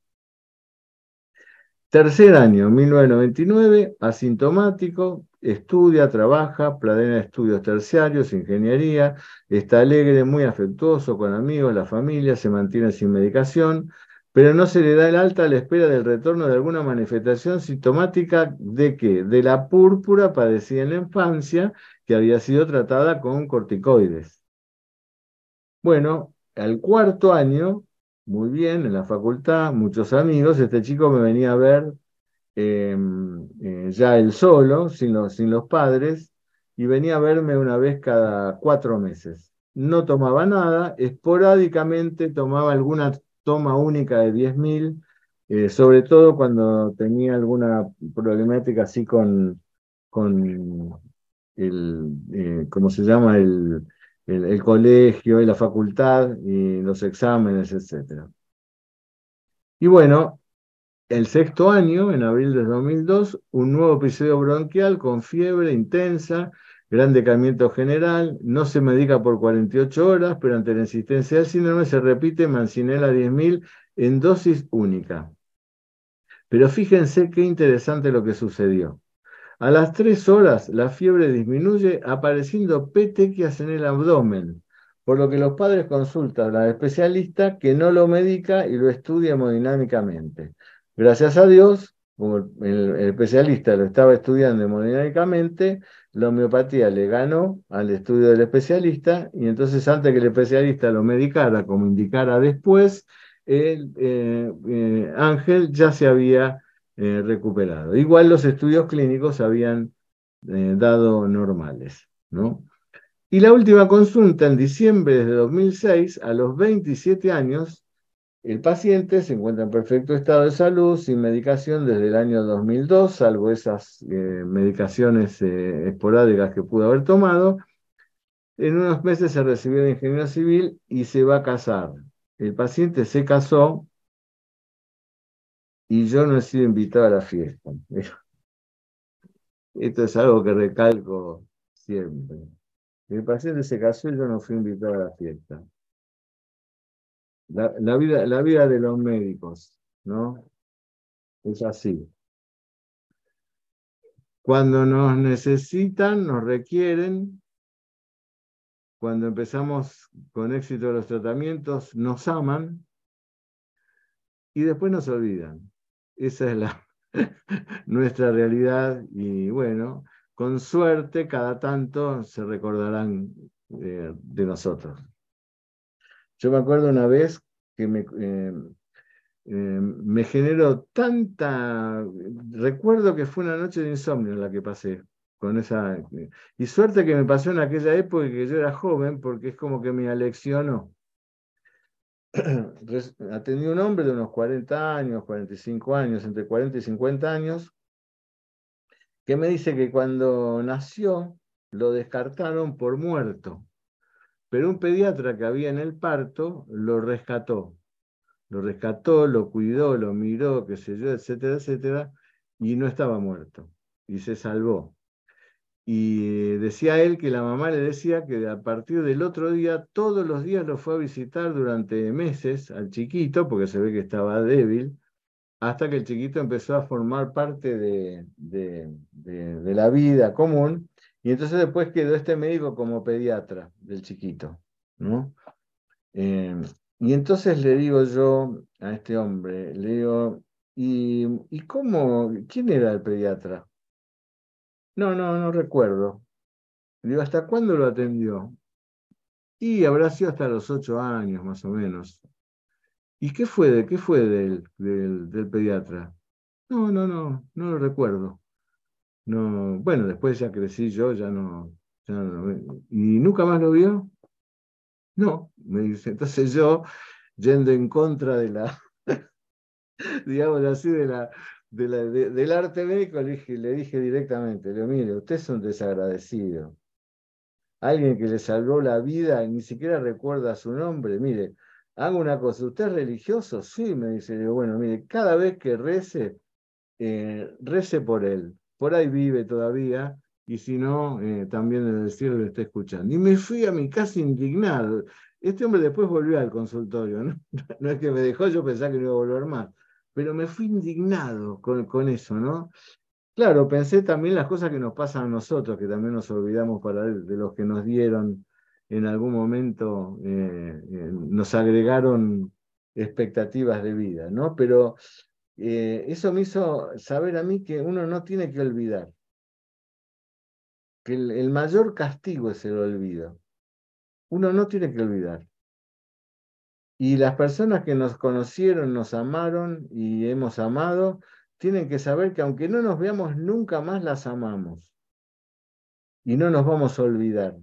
Tercer año, 1999, asintomático, estudia, trabaja, planea estudios terciarios, ingeniería, está alegre, muy afectuoso con amigos, la familia, se mantiene sin medicación, pero no se le da el alta a la espera del retorno de alguna manifestación sintomática de que de la púrpura padecida en la infancia, que había sido tratada con corticoides. Bueno, al cuarto año muy bien en la facultad, muchos amigos. Este chico me venía a ver em, eh, ya él solo, sin los, sin los padres, y venía a verme una vez cada cuatro meses. No tomaba nada, esporádicamente tomaba alguna toma única de 10.000, eh, sobre todo cuando tenía alguna problemática así con, con el, eh, ¿cómo se llama? El, el, colegio y la facultad y los exámenes, etc. Y bueno, el sexto año, en abril de 2002, un nuevo episodio bronquial con fiebre intensa, gran decamiento general, no se medica por 48 horas, pero ante la insistencia del síndrome se repite mancinela 10.000 en dosis única. Pero fíjense qué interesante lo que sucedió. A las tres horas la fiebre disminuye apareciendo petequias en el abdomen, por lo que los padres consultan al especialista que no lo medica y lo estudia hemodinámicamente. Gracias a Dios, como el, especialista lo estaba estudiando hemodinámicamente, la homeopatía le ganó al estudio del especialista y entonces antes que el especialista lo medicara como indicara después, el eh, eh, Ángel ya se había eh, recuperado. Igual los estudios clínicos habían dado normales. ¿no? Y la última consulta en diciembre de 2006, a los 27 años, el paciente se encuentra en perfecto estado de salud, sin medicación desde el año 2002, salvo esas medicaciones esporádicas que pudo haber tomado. En unos meses se recibió de ingeniero civil y se va a casar el paciente se casó y yo no he sido invitado a la fiesta. Esto es algo que recalco siempre. El paciente se casó y yo no fui invitado a la fiesta. La, vida, la vida de los médicos, ¿no? Es así. Cuando nos necesitan, nos requieren, cuando empezamos con éxito los tratamientos, nos aman y después nos olvidan. Esa es la, nuestra realidad y bueno, con suerte cada tanto se recordarán de, nosotros. Yo me acuerdo una vez que me, eh, eh, me generó tanta... Recuerdo que fue una noche de insomnio la que pasé con esa... Y suerte que me pasó en aquella época que yo era joven, porque es como que me aleccionó. Atendí un hombre de unos 40 años, 45 años, entre 40 y 50 años, que me dice que cuando nació lo descartaron por muerto, pero un pediatra que había en el parto lo rescató. Lo rescató, lo cuidó, lo miró, qué sé yo, etcétera, etcétera, y no estaba muerto, y se salvó. Y decía él que la mamá le decía que a partir del otro día, todos los días lo fue a visitar durante meses al chiquito, porque se ve que estaba débil, hasta que el chiquito empezó a formar parte de, de, la vida común. Y entonces después quedó este médico como pediatra del chiquito. ¿no? Eh, y entonces le digo yo a este hombre, le digo, ¿y, ¿y cómo? ¿Quién era el pediatra? No, no, no recuerdo. Digo, ¿hasta cuándo lo atendió? Y habrá sido hasta los ocho años, más o menos. ¿Y qué fue, de, qué fue del, del, pediatra? No, no, no, no lo recuerdo. No, bueno, después ya crecí yo, ya no, ya no. ¿Y nunca más lo vio? No, me dice. Entonces yo, yendo en contra de la, digamos así, de la, del arte médico, le dije, le dije directamente, le mire, usted es un desagradecido. Alguien que le salvó la vida y ni siquiera recuerda su nombre. Mire, haga una cosa, ¿usted es religioso? Sí, me dice. bueno, mire, cada vez que rece, eh, rece por él. Por ahí vive todavía, y si no, eh, también en el cielo lo está escuchando. Y me fui a mi casa indignado. Este hombre después volvió al consultorio. No es que me dejó, yo pensaba que no iba a volver más pero me fui indignado con, eso, ¿no? Claro, pensé también las cosas que nos pasan a nosotros, que también nos olvidamos para de los que nos dieron en algún momento, eh, eh, nos agregaron expectativas de vida, ¿no? Pero eh, eso me hizo saber a mí que uno no tiene que olvidar, que el mayor castigo es el olvido. Uno no tiene que olvidar. Y las personas que nos conocieron, nos amaron y hemos amado, tienen que saber que aunque no nos veamos, nunca más las amamos. Y no nos vamos a olvidar.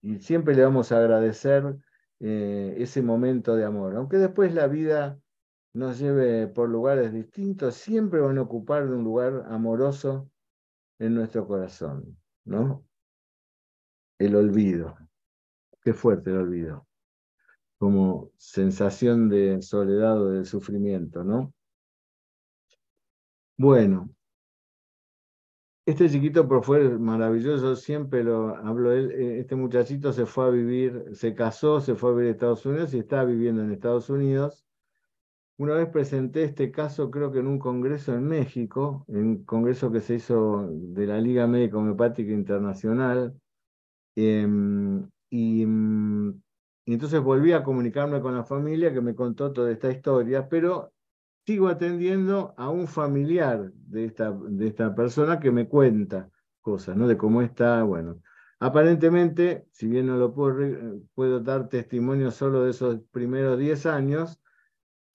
Y siempre le vamos a agradecer eh, ese momento de amor. Aunque después la vida nos lleve por lugares distintos, siempre van a ocupar un lugar amoroso en nuestro corazón, ¿no? El olvido. Qué fuerte el olvido como sensación de soledad o de sufrimiento, ¿no? Bueno, este chiquito por fue maravilloso, siempre lo hablo él, eh, este muchachito se fue a vivir, se casó, se fue a vivir a Estados Unidos y está viviendo en Estados Unidos. Una vez presenté este caso, creo que en un congreso en México, en un congreso que se hizo de la Liga Médica Homeopática Internacional, em, y, mm, y entonces volví a comunicarme con la familia que me contó toda esta historia, pero sigo atendiendo a un familiar de esta, de esta persona que me cuenta cosas, ¿no? De cómo está, bueno. Aparentemente, si bien no lo puedo, puedo dar testimonio solo de esos primeros 10 años,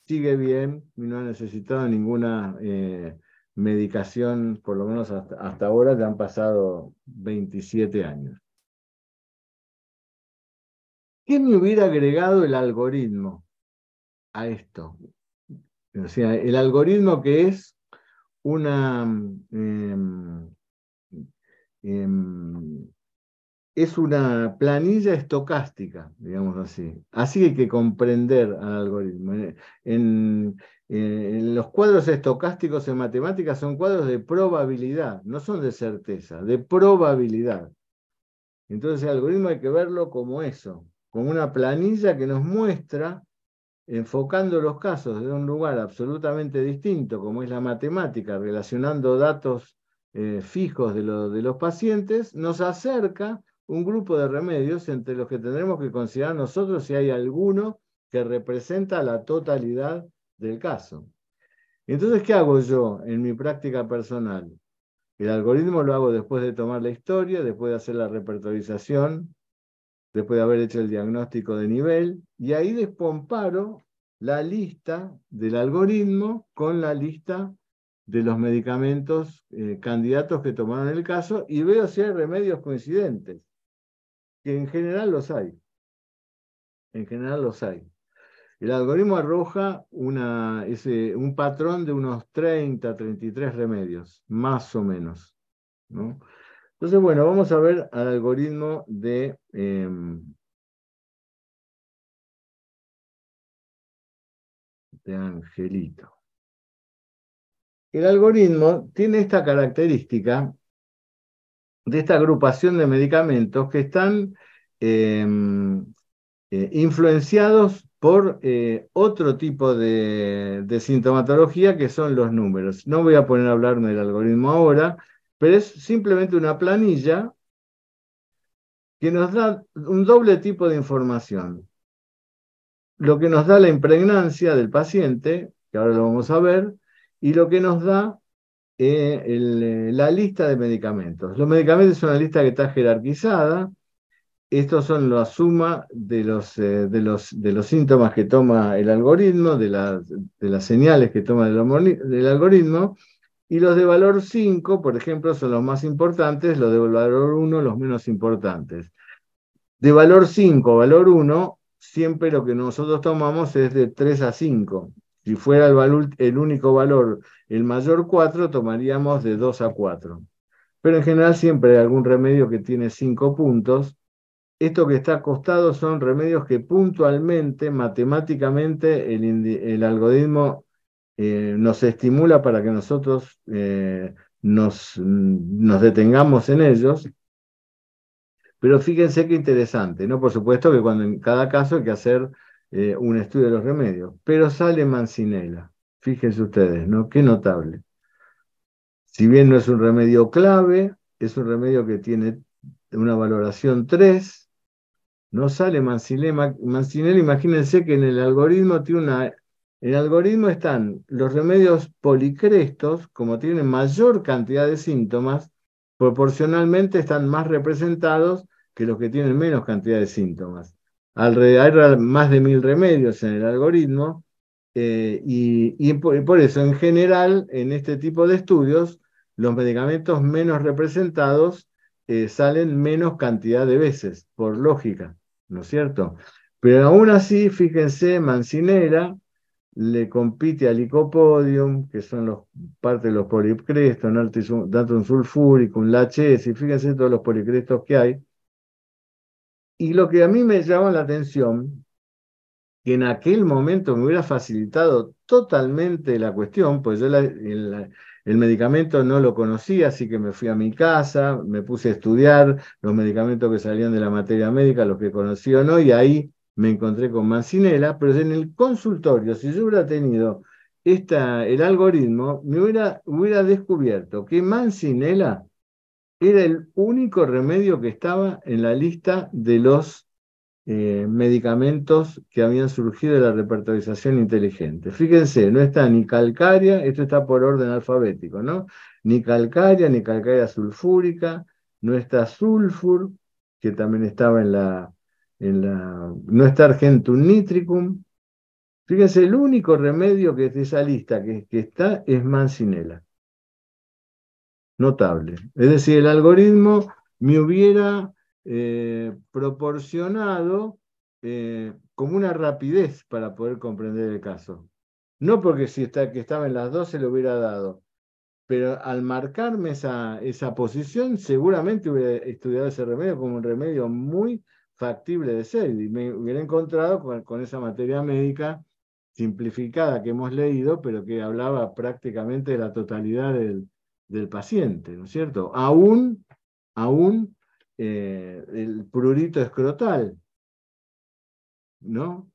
sigue bien y no ha necesitado ninguna eh, medicación, por lo menos hasta, hasta ahora, ya han pasado 27 años. ¿Qué me hubiera agregado el algoritmo a esto? O sea, el algoritmo que es una... Em, em, es una planilla estocástica, digamos así. Así hay que comprender al algoritmo. En, los cuadros estocásticos en matemáticas son cuadros de probabilidad, no son de certeza, de probabilidad. Entonces el algoritmo hay que verlo como eso, como una planilla que nos muestra enfocando los casos de un lugar absolutamente distinto, como es la matemática, relacionando datos eh, fijos de, de, los pacientes, nos acerca un grupo de remedios entre los que tendremos que considerar nosotros si hay alguno que representa la totalidad del caso. Entonces, ¿qué hago yo en mi práctica personal? El algoritmo lo hago después de tomar la historia, después de hacer la repertorización, después de haber hecho el diagnóstico de nivel, y ahí despomparo la lista del algoritmo con la lista de los medicamentos eh, candidatos que tomaron el caso y veo si hay remedios coincidentes, que en general los hay. En general los hay. El algoritmo arroja un patrón de unos 30, 33 remedios, más o menos. ¿no? Entonces, bueno, vamos a ver al algoritmo de, em, de Angelito. El algoritmo tiene esta característica de esta agrupación de medicamentos que están em, eh, influenciados por eh, otro tipo de, de, sintomatología que son los números. No voy a poner a hablarme del algoritmo ahora, pero es simplemente una planilla que nos da un doble tipo de información. Lo que nos da la impregnancia del paciente, que ahora lo vamos a ver, y lo que nos da eh, eh, la lista de medicamentos. Los medicamentos son una lista que está jerarquizada. Estos son la suma de los, eh, de los, de los síntomas que toma el algoritmo, de, de las señales que toma el, el algoritmo, y los de valor 5, por ejemplo, son los más importantes, los de valor 1 los menos importantes. De valor 5 valor 1, siempre lo que nosotros tomamos es de 3 a 5. Si fuera el, el único valor el mayor 4, tomaríamos de 2 a 4. Pero en general siempre hay algún remedio que tiene 5 puntos. Esto que está acostado son remedios que puntualmente, matemáticamente, el, el algoritmo eh, nos estimula para que nosotros eh, nos, nos, detengamos en ellos. Pero fíjense qué interesante, ¿no? Por supuesto que cuando en cada caso hay que hacer eh, un estudio de los remedios, pero sale Mancinela. Fíjense ustedes, ¿no? Qué notable. Si bien no es un remedio clave, es un remedio que tiene una valoración 3, no sale Mancinela, Mancinela, imagínense que en el algoritmo tiene una el algoritmo están los remedios policrestos, como tienen mayor cantidad de síntomas, proporcionalmente están más representados que los que tienen menos cantidad de síntomas. Alrededor hay más de mil remedios en el algoritmo eh, y, por, eso en general en este tipo de estudios los medicamentos menos representados eh, salen menos cantidad de veces, por lógica, ¿no es cierto? Pero aún así, fíjense, Mancinera, le compite al licopodium, que son los, parte de los policrestos, natrium sulfúrico, LHS, y fíjense todos los policrestos que hay. Y lo que a mí me llama la atención, que en aquel momento me hubiera facilitado totalmente la cuestión, pues yo el medicamento no lo conocía, así que me fui a mi casa, me puse a estudiar los medicamentos que salían de la materia médica, los que conocí o no, y ahí me encontré con Mancinela, pero en el consultorio, si yo hubiera tenido esta, el algoritmo, me hubiera, hubiera descubierto que Mancinela era el único remedio que estaba en la lista de los eh, medicamentos que habían surgido de la repertorización inteligente. Fíjense, no está ni calcaria, esto está por orden alfabético, ¿no? Ni calcaria, ni calcaria sulfúrica, no está sulfur, que también estaba en la, en la no está argentum nitricum. Fíjense, el único remedio que es de esa lista que, está es mancinela. Notable. Es decir, el algoritmo me hubiera eh, proporcionado eh, como una rapidez para poder comprender el caso. No porque si está, que estaba en las dos se lo hubiera dado, pero al marcarme esa, esa posición, seguramente hubiera estudiado ese remedio como un remedio muy factible de ser y me hubiera encontrado con, esa materia médica simplificada que hemos leído, pero que hablaba prácticamente de la totalidad del, del paciente, ¿no es cierto? Aún, aún eh, el prurito escrotal, ¿no?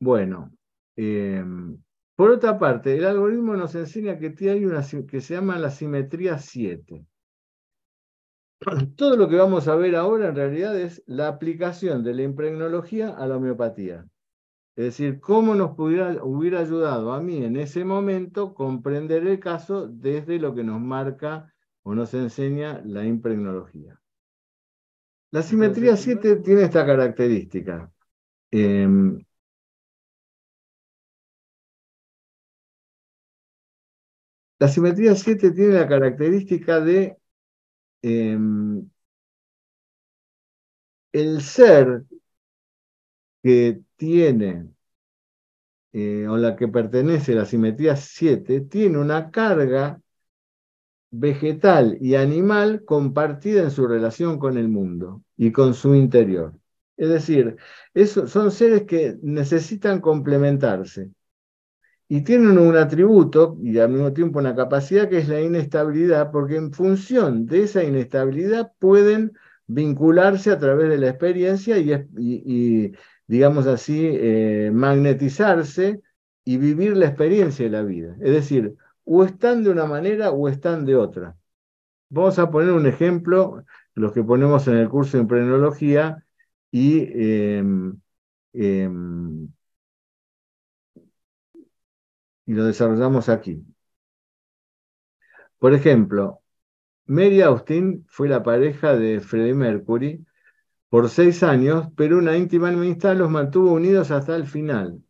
bueno, em, por otra parte, el algoritmo nos enseña que hay una que se llama la simetría 7. Todo lo que vamos a ver ahora en realidad es la aplicación de la impregnología a la homeopatía. Es decir, cómo nos pudiera, hubiera ayudado a mí en ese momento comprender el caso desde lo que nos marca o nos enseña la impregnología. La simetría 7 tiene esta característica. Em, la simetría 7 tiene la característica de em, el ser que tiene eh, o la que pertenece a la simetría 7 tiene una carga vegetal y animal compartida en su relación con el mundo y con su interior. Es decir, son seres que necesitan complementarse y tienen un atributo y al mismo tiempo una capacidad que es la inestabilidad, porque en función de esa inestabilidad pueden vincularse a través de la experiencia y, digamos así, eh, magnetizarse y vivir la experiencia de la vida. Es decir, o están de una manera o están de otra. Vamos a poner un ejemplo, los que ponemos en el curso de emprenología, y, em, em, y lo desarrollamos aquí. Por ejemplo, Mary Austin fue la pareja de Freddie Mercury por seis años, pero una íntima amistad los mantuvo unidos hasta el final.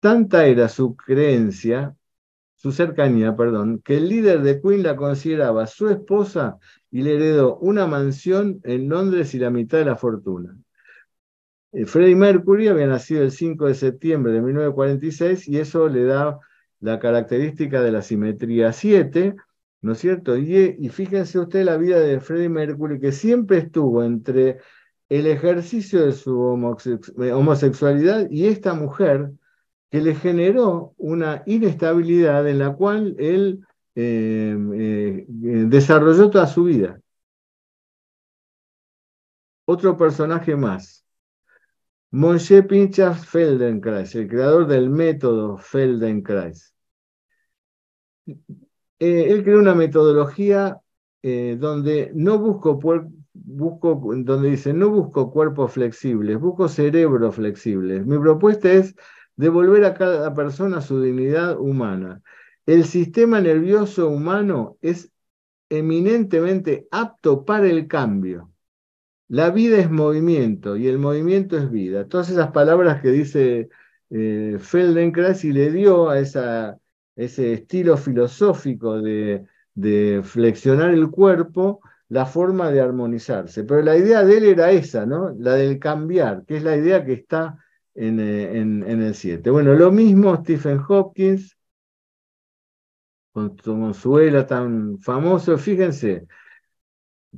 Tanta era su creencia su cercanía, perdón, que el líder de Queen la consideraba su esposa y le heredó una mansión en Londres y la mitad de la fortuna. Eh, Freddie Mercury había nacido el 5 de septiembre de 1946 y eso le da la característica de la simetría 7, ¿no es cierto? Y, fíjense usted la vida de Freddie Mercury, que siempre estuvo entre el ejercicio de su homosexualidad y esta mujer, que le generó una inestabilidad en la cual él eh, eh, desarrolló toda su vida. Otro personaje más, Moshe Pinchas Feldenkrais, el creador del método Feldenkrais. Eh, él creó una metodología donde no busco, busco, donde dice, no busco cuerpos flexibles, busco cerebros flexibles. Mi propuesta es devolver a cada persona su dignidad humana. El sistema nervioso humano es eminentemente apto para el cambio. La vida es movimiento y el movimiento es vida. Todas esas palabras que dice eh, Feldenkrais y le dio a ese estilo filosófico de, flexionar el cuerpo la forma de armonizarse. Pero la idea de él era esa, ¿no? La del cambiar, que es la idea que está eh, en, el 7. Bueno, lo mismo Stephen Hopkins, con su consuela tan famoso, fíjense,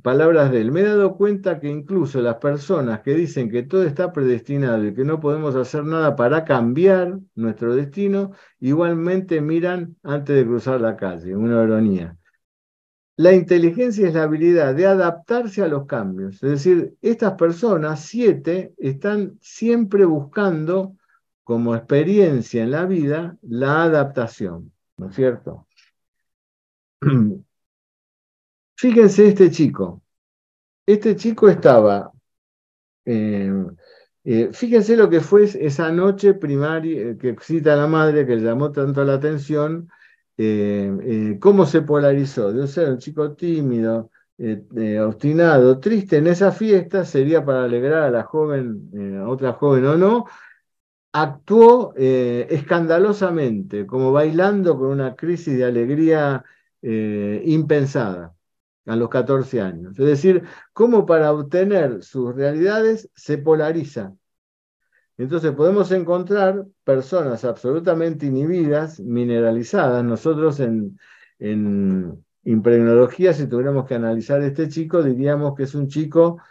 palabras de él, me he dado cuenta que incluso las personas que dicen que todo está predestinado y que no podemos hacer nada para cambiar nuestro destino, igualmente miran antes de cruzar la calle, una ironía. La inteligencia es la habilidad de adaptarse a los cambios. Es decir, estas personas, siete, están siempre buscando como experiencia en la vida la adaptación, ¿no es cierto? Fíjense este chico. Este chico estaba, eh, eh, fíjense lo que fue esa noche primaria eh, que cita la madre que le llamó tanto la atención, cómo se polarizó. De ser un chico tímido, obstinado, triste en esa fiesta, sería para alegrar a la joven, a otra joven o no, actuó escandalosamente, como bailando con una crisis de alegría impensada a los 14 años. Es decir, cómo para obtener sus realidades se polariza. Entonces podemos encontrar personas absolutamente inhibidas, mineralizadas. Nosotros en, en impregnología, si tuviéramos que analizar este chico, diríamos que es un chico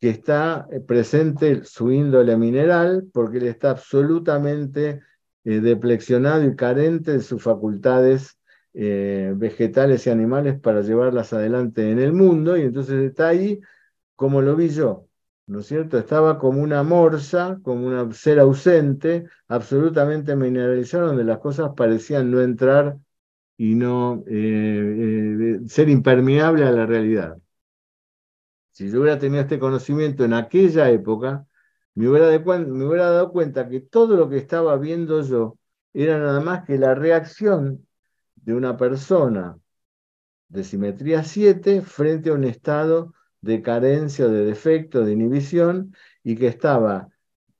que está presente su índole mineral, porque él está absolutamente eh, deplexionado y carente de sus facultades eh, vegetales y animales para llevarlas adelante en el mundo, y entonces está ahí como lo vi yo, ¿no es cierto? Estaba como una morsa, como un ser ausente, absolutamente mineralizado, donde las cosas parecían no entrar y no eh, eh, ser impermeable a la realidad. Si yo hubiera tenido este conocimiento en aquella época, me hubiera, me hubiera dado cuenta que todo lo que estaba viendo yo era nada más que la reacción de una persona de simetría 7 frente a un estado de carencia de defecto, de inhibición, y que estaba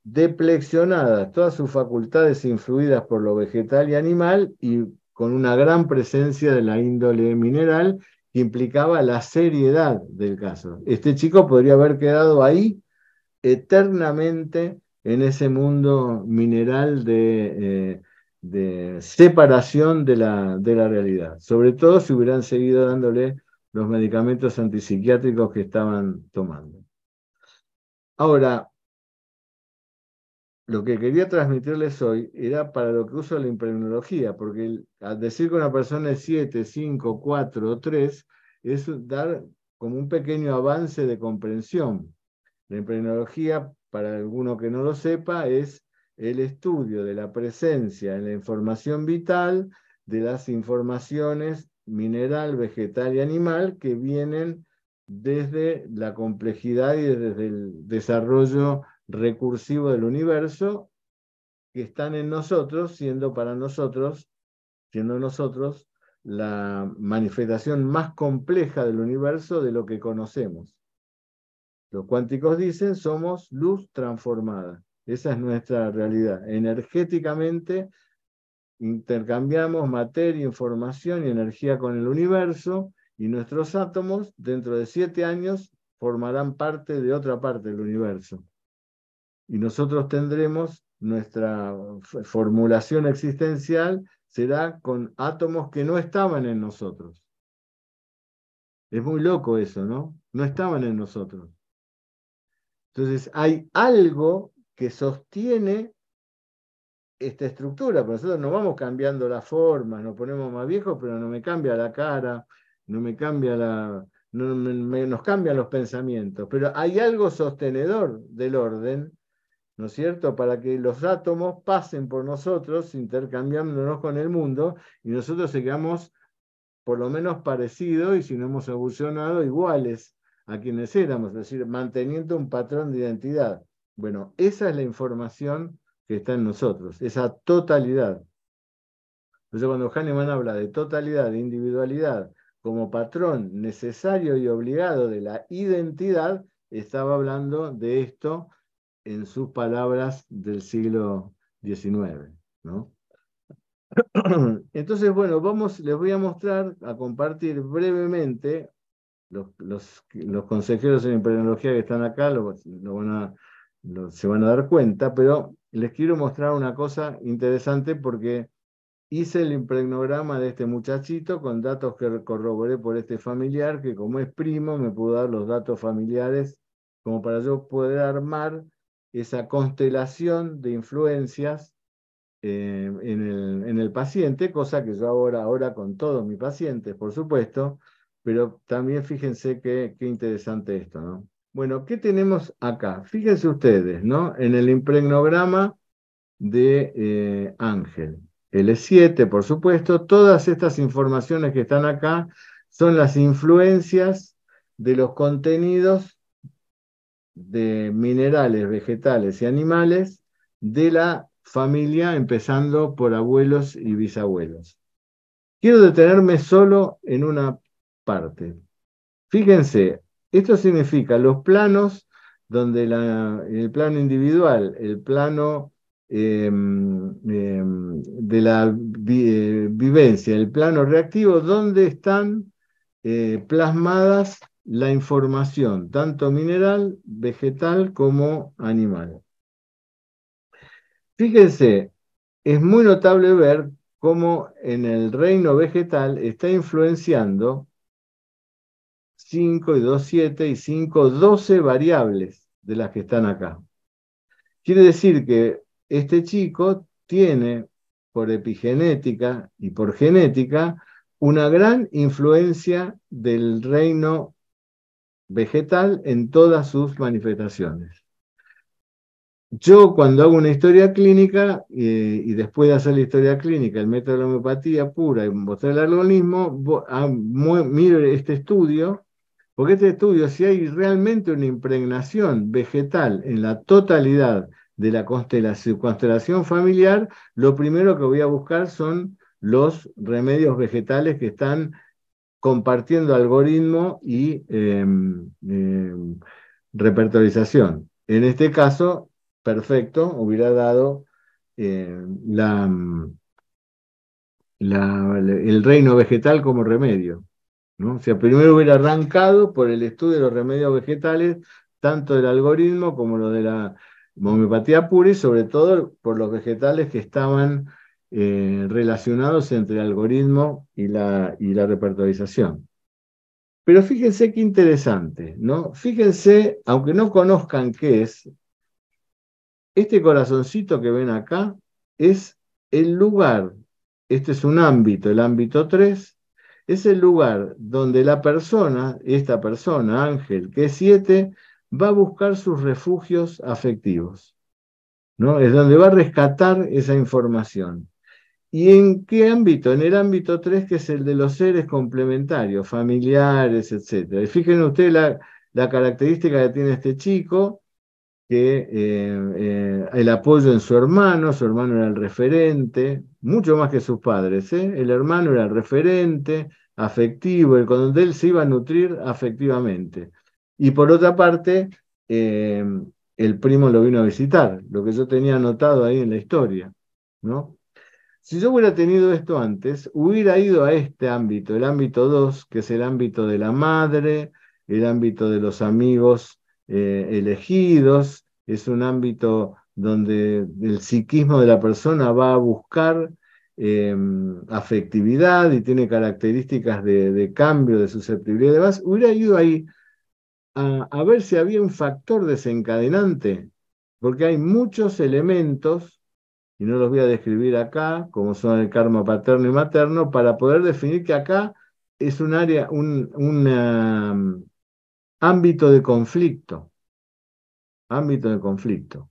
deplexionada, todas sus facultades influidas por lo vegetal y animal, y con una gran presencia de la índole mineral, que implicaba la seriedad del caso. Este chico podría haber quedado ahí eternamente en ese mundo mineral de... Eh, de separación de la, de la realidad, sobre todo si hubieran seguido dándole los medicamentos antipsiquiátricos que estaban tomando. Ahora, lo que quería transmitirles hoy era para lo que uso la impregnología, porque al decir que una persona es 7, 5, 4 o 3, es dar como un pequeño avance de comprensión. La impregnología, para alguno que no lo sepa, es el estudio de la presencia en la información vital de las informaciones mineral, vegetal y animal que vienen desde la complejidad y desde el desarrollo recursivo del universo que están en nosotros, siendo para nosotros, siendo nosotros la manifestación más compleja del universo de lo que conocemos. Los cuánticos dicen somos luz transformada. Esa es nuestra realidad. Energéticamente intercambiamos materia, información y energía con el universo y nuestros átomos dentro de siete años formarán parte de otra parte del universo. Y nosotros tendremos nuestra formulación existencial será con átomos que no estaban en nosotros. Es muy loco eso, ¿no? No estaban en nosotros. Entonces hay algo que sostiene esta estructura. nosotros no vamos cambiando la forma, nos ponemos más viejos, pero no me cambia la cara, no me cambia la, no, nos cambian los pensamientos. Pero hay algo sostenedor del orden, ¿no es cierto?, para que los átomos pasen por nosotros, intercambiándonos con el mundo, y nosotros sigamos por lo menos parecidos y si no hemos evolucionado iguales a quienes éramos, es decir, manteniendo un patrón de identidad. Bueno, esa es la información que está en nosotros, esa totalidad. Entonces, cuando Hahnemann habla de totalidad, de individualidad, como patrón necesario y obligado de la identidad, estaba hablando de esto en sus palabras del siglo XIX. ¿no? Entonces, bueno, vamos, les voy a mostrar, a compartir brevemente, los, los, consejeros en imperiología que están acá lo, lo van a se van a dar cuenta, pero les quiero mostrar una cosa interesante porque hice el impregnograma de este muchachito con datos que corroboré por este familiar, que como es primo me pudo dar los datos familiares como para yo poder armar esa constelación de influencias eh, en, el, paciente, cosa que yo ahora, ahora con todos mis pacientes, por supuesto, pero también fíjense qué, interesante esto, ¿no? Bueno, ¿qué tenemos acá? Fíjense ustedes, ¿no? En el impregnograma de eh, Ángel. L7, por supuesto, todas estas informaciones que están acá son las influencias de los contenidos de minerales, vegetales y animales de la familia, empezando por abuelos y bisabuelos. Quiero detenerme solo en una parte. Fíjense, esto significa los planos donde el plano individual, el plano em, em, de la eh, vivencia, el plano reactivo, donde están eh, plasmadas la información, tanto mineral, vegetal como animal. Fíjense, es muy notable ver cómo en el reino vegetal está influenciando 5 y 2, 7 y 5, 12 variables de las que están acá. Quiere decir que este chico tiene por epigenética y por genética una gran influencia del reino vegetal en todas sus manifestaciones. Yo cuando hago una historia clínica eh, y después de hacer la historia clínica, el método de la homeopatía pura y mostrar el algoritmo, ah, miro este estudio, porque este estudio, si hay realmente una impregnación vegetal en la totalidad de la constelación, constelación familiar, lo primero que voy a buscar son los remedios vegetales que están compartiendo algoritmo y em, em, repertorización. En este caso, perfecto, hubiera dado la, el reino vegetal como remedio. ¿No? O sea, primero hubiera arrancado por el estudio de los remedios vegetales, tanto del algoritmo como lo de la homeopatía pura y sobre todo por los vegetales que estaban eh, relacionados entre el algoritmo y la, y la repertorización. Pero fíjense qué interesante, ¿no? Fíjense, aunque no conozcan qué es, este corazoncito que ven acá es el lugar, este es un ámbito, el ámbito 3, es el lugar donde la persona, esta persona, Ángel, que es 7, va a buscar sus refugios afectivos. ¿no? Es donde va a rescatar esa información. ¿Y en qué ámbito? En el ámbito 3, que es el de los seres complementarios, familiares, etc. Y fíjense ustedes la característica que tiene este chico, que eh, eh, el apoyo en su hermano, su hermano era el referente, mucho más que sus padres, ¿eh? el hermano era el referente afectivo, el con él se iba a nutrir afectivamente. Y por otra parte, el primo lo vino a visitar, lo que yo tenía anotado ahí en la historia, ¿no? Si yo hubiera tenido esto antes, hubiera ido a este ámbito, el ámbito 2, que es el ámbito de la madre, el ámbito de los amigos eh, elegidos, es un ámbito donde el psiquismo de la persona va a buscar em, afectividad y tiene características de, cambio, de susceptibilidad y demás, hubiera ido ahí a, ver si había un factor desencadenante, porque hay muchos elementos y no los voy a describir acá, como son el karma paterno y materno, para poder definir que acá es un área, un, ámbito de conflicto. Ámbito de conflicto.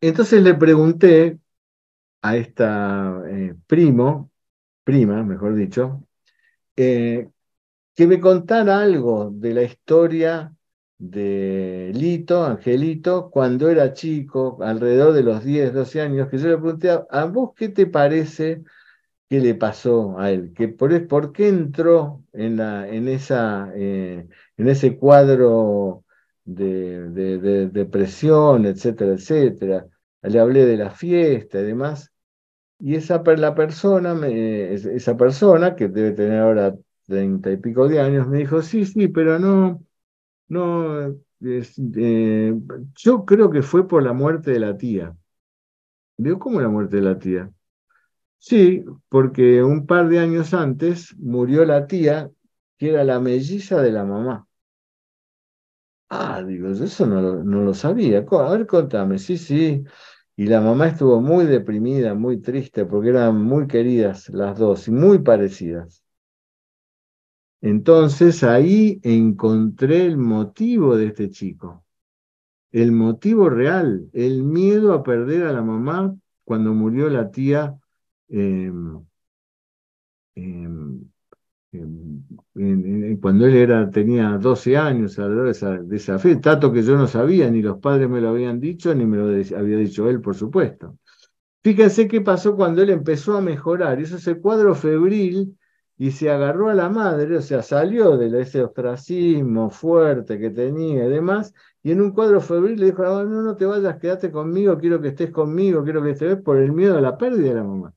Entonces le pregunté a esta eh, primo, prima, mejor dicho, eh, que me contara algo de la historia de Lito, Angelito, cuando era chico, alrededor de los 10, 12 años, que yo le pregunté, ¿a, vos qué te parece qué le pasó a él, que por, por qué entró en, la, en, esa, eh, en ese cuadro de, de, depresión, etcétera, etcétera. Le hablé de la fiesta y demás. Y esa la persona, esa persona, que debe tener ahora treinta y pico de años, me dijo, sí, sí, pero no, no, eh, yo creo que fue por la muerte de la tía. Digo, ¿cómo la muerte de la tía? Sí, porque un par de años antes murió la tía, que era la melliza de la mamá. Ah, digo, eso no lo, no lo sabía. A ver, contame. Sí, sí. Y la mamá estuvo muy deprimida, muy triste, porque eran muy queridas las dos y muy parecidas. Entonces ahí encontré el motivo de este chico, el motivo real, el miedo a perder a la mamá cuando murió la tía em, em, em, cuando él era, tenía 12 años, alrededor de esa, de fe, tanto que yo no sabía, ni los padres me lo habían dicho, ni me lo había dicho él, por supuesto. Fíjense qué pasó cuando él empezó a mejorar, hizo ese cuadro febril y se agarró a la madre, o sea, salió de ese ostracismo fuerte que tenía y demás, y en un cuadro febril le dijo, no, no te vayas, quédate conmigo, quiero que estés conmigo, quiero que estés por el miedo a la pérdida de la mamá.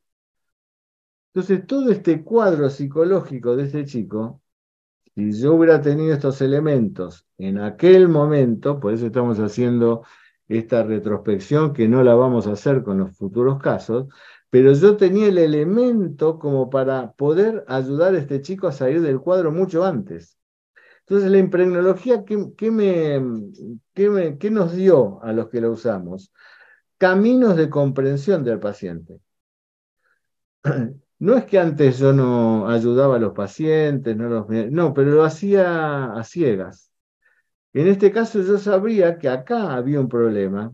Entonces, todo este cuadro psicológico de este chico, si yo hubiera tenido estos elementos en aquel momento, por eso estamos haciendo esta retrospección que no la vamos a hacer con los futuros casos, pero yo tenía el elemento como para poder ayudar a este chico a salir del cuadro mucho antes. Entonces, la impregnología, ¿qué, nos dio a los que la usamos? Caminos de comprensión del paciente. No es que antes yo no ayudaba a los pacientes, no, pero lo hacía a ciegas. En este caso yo sabía que acá había un problema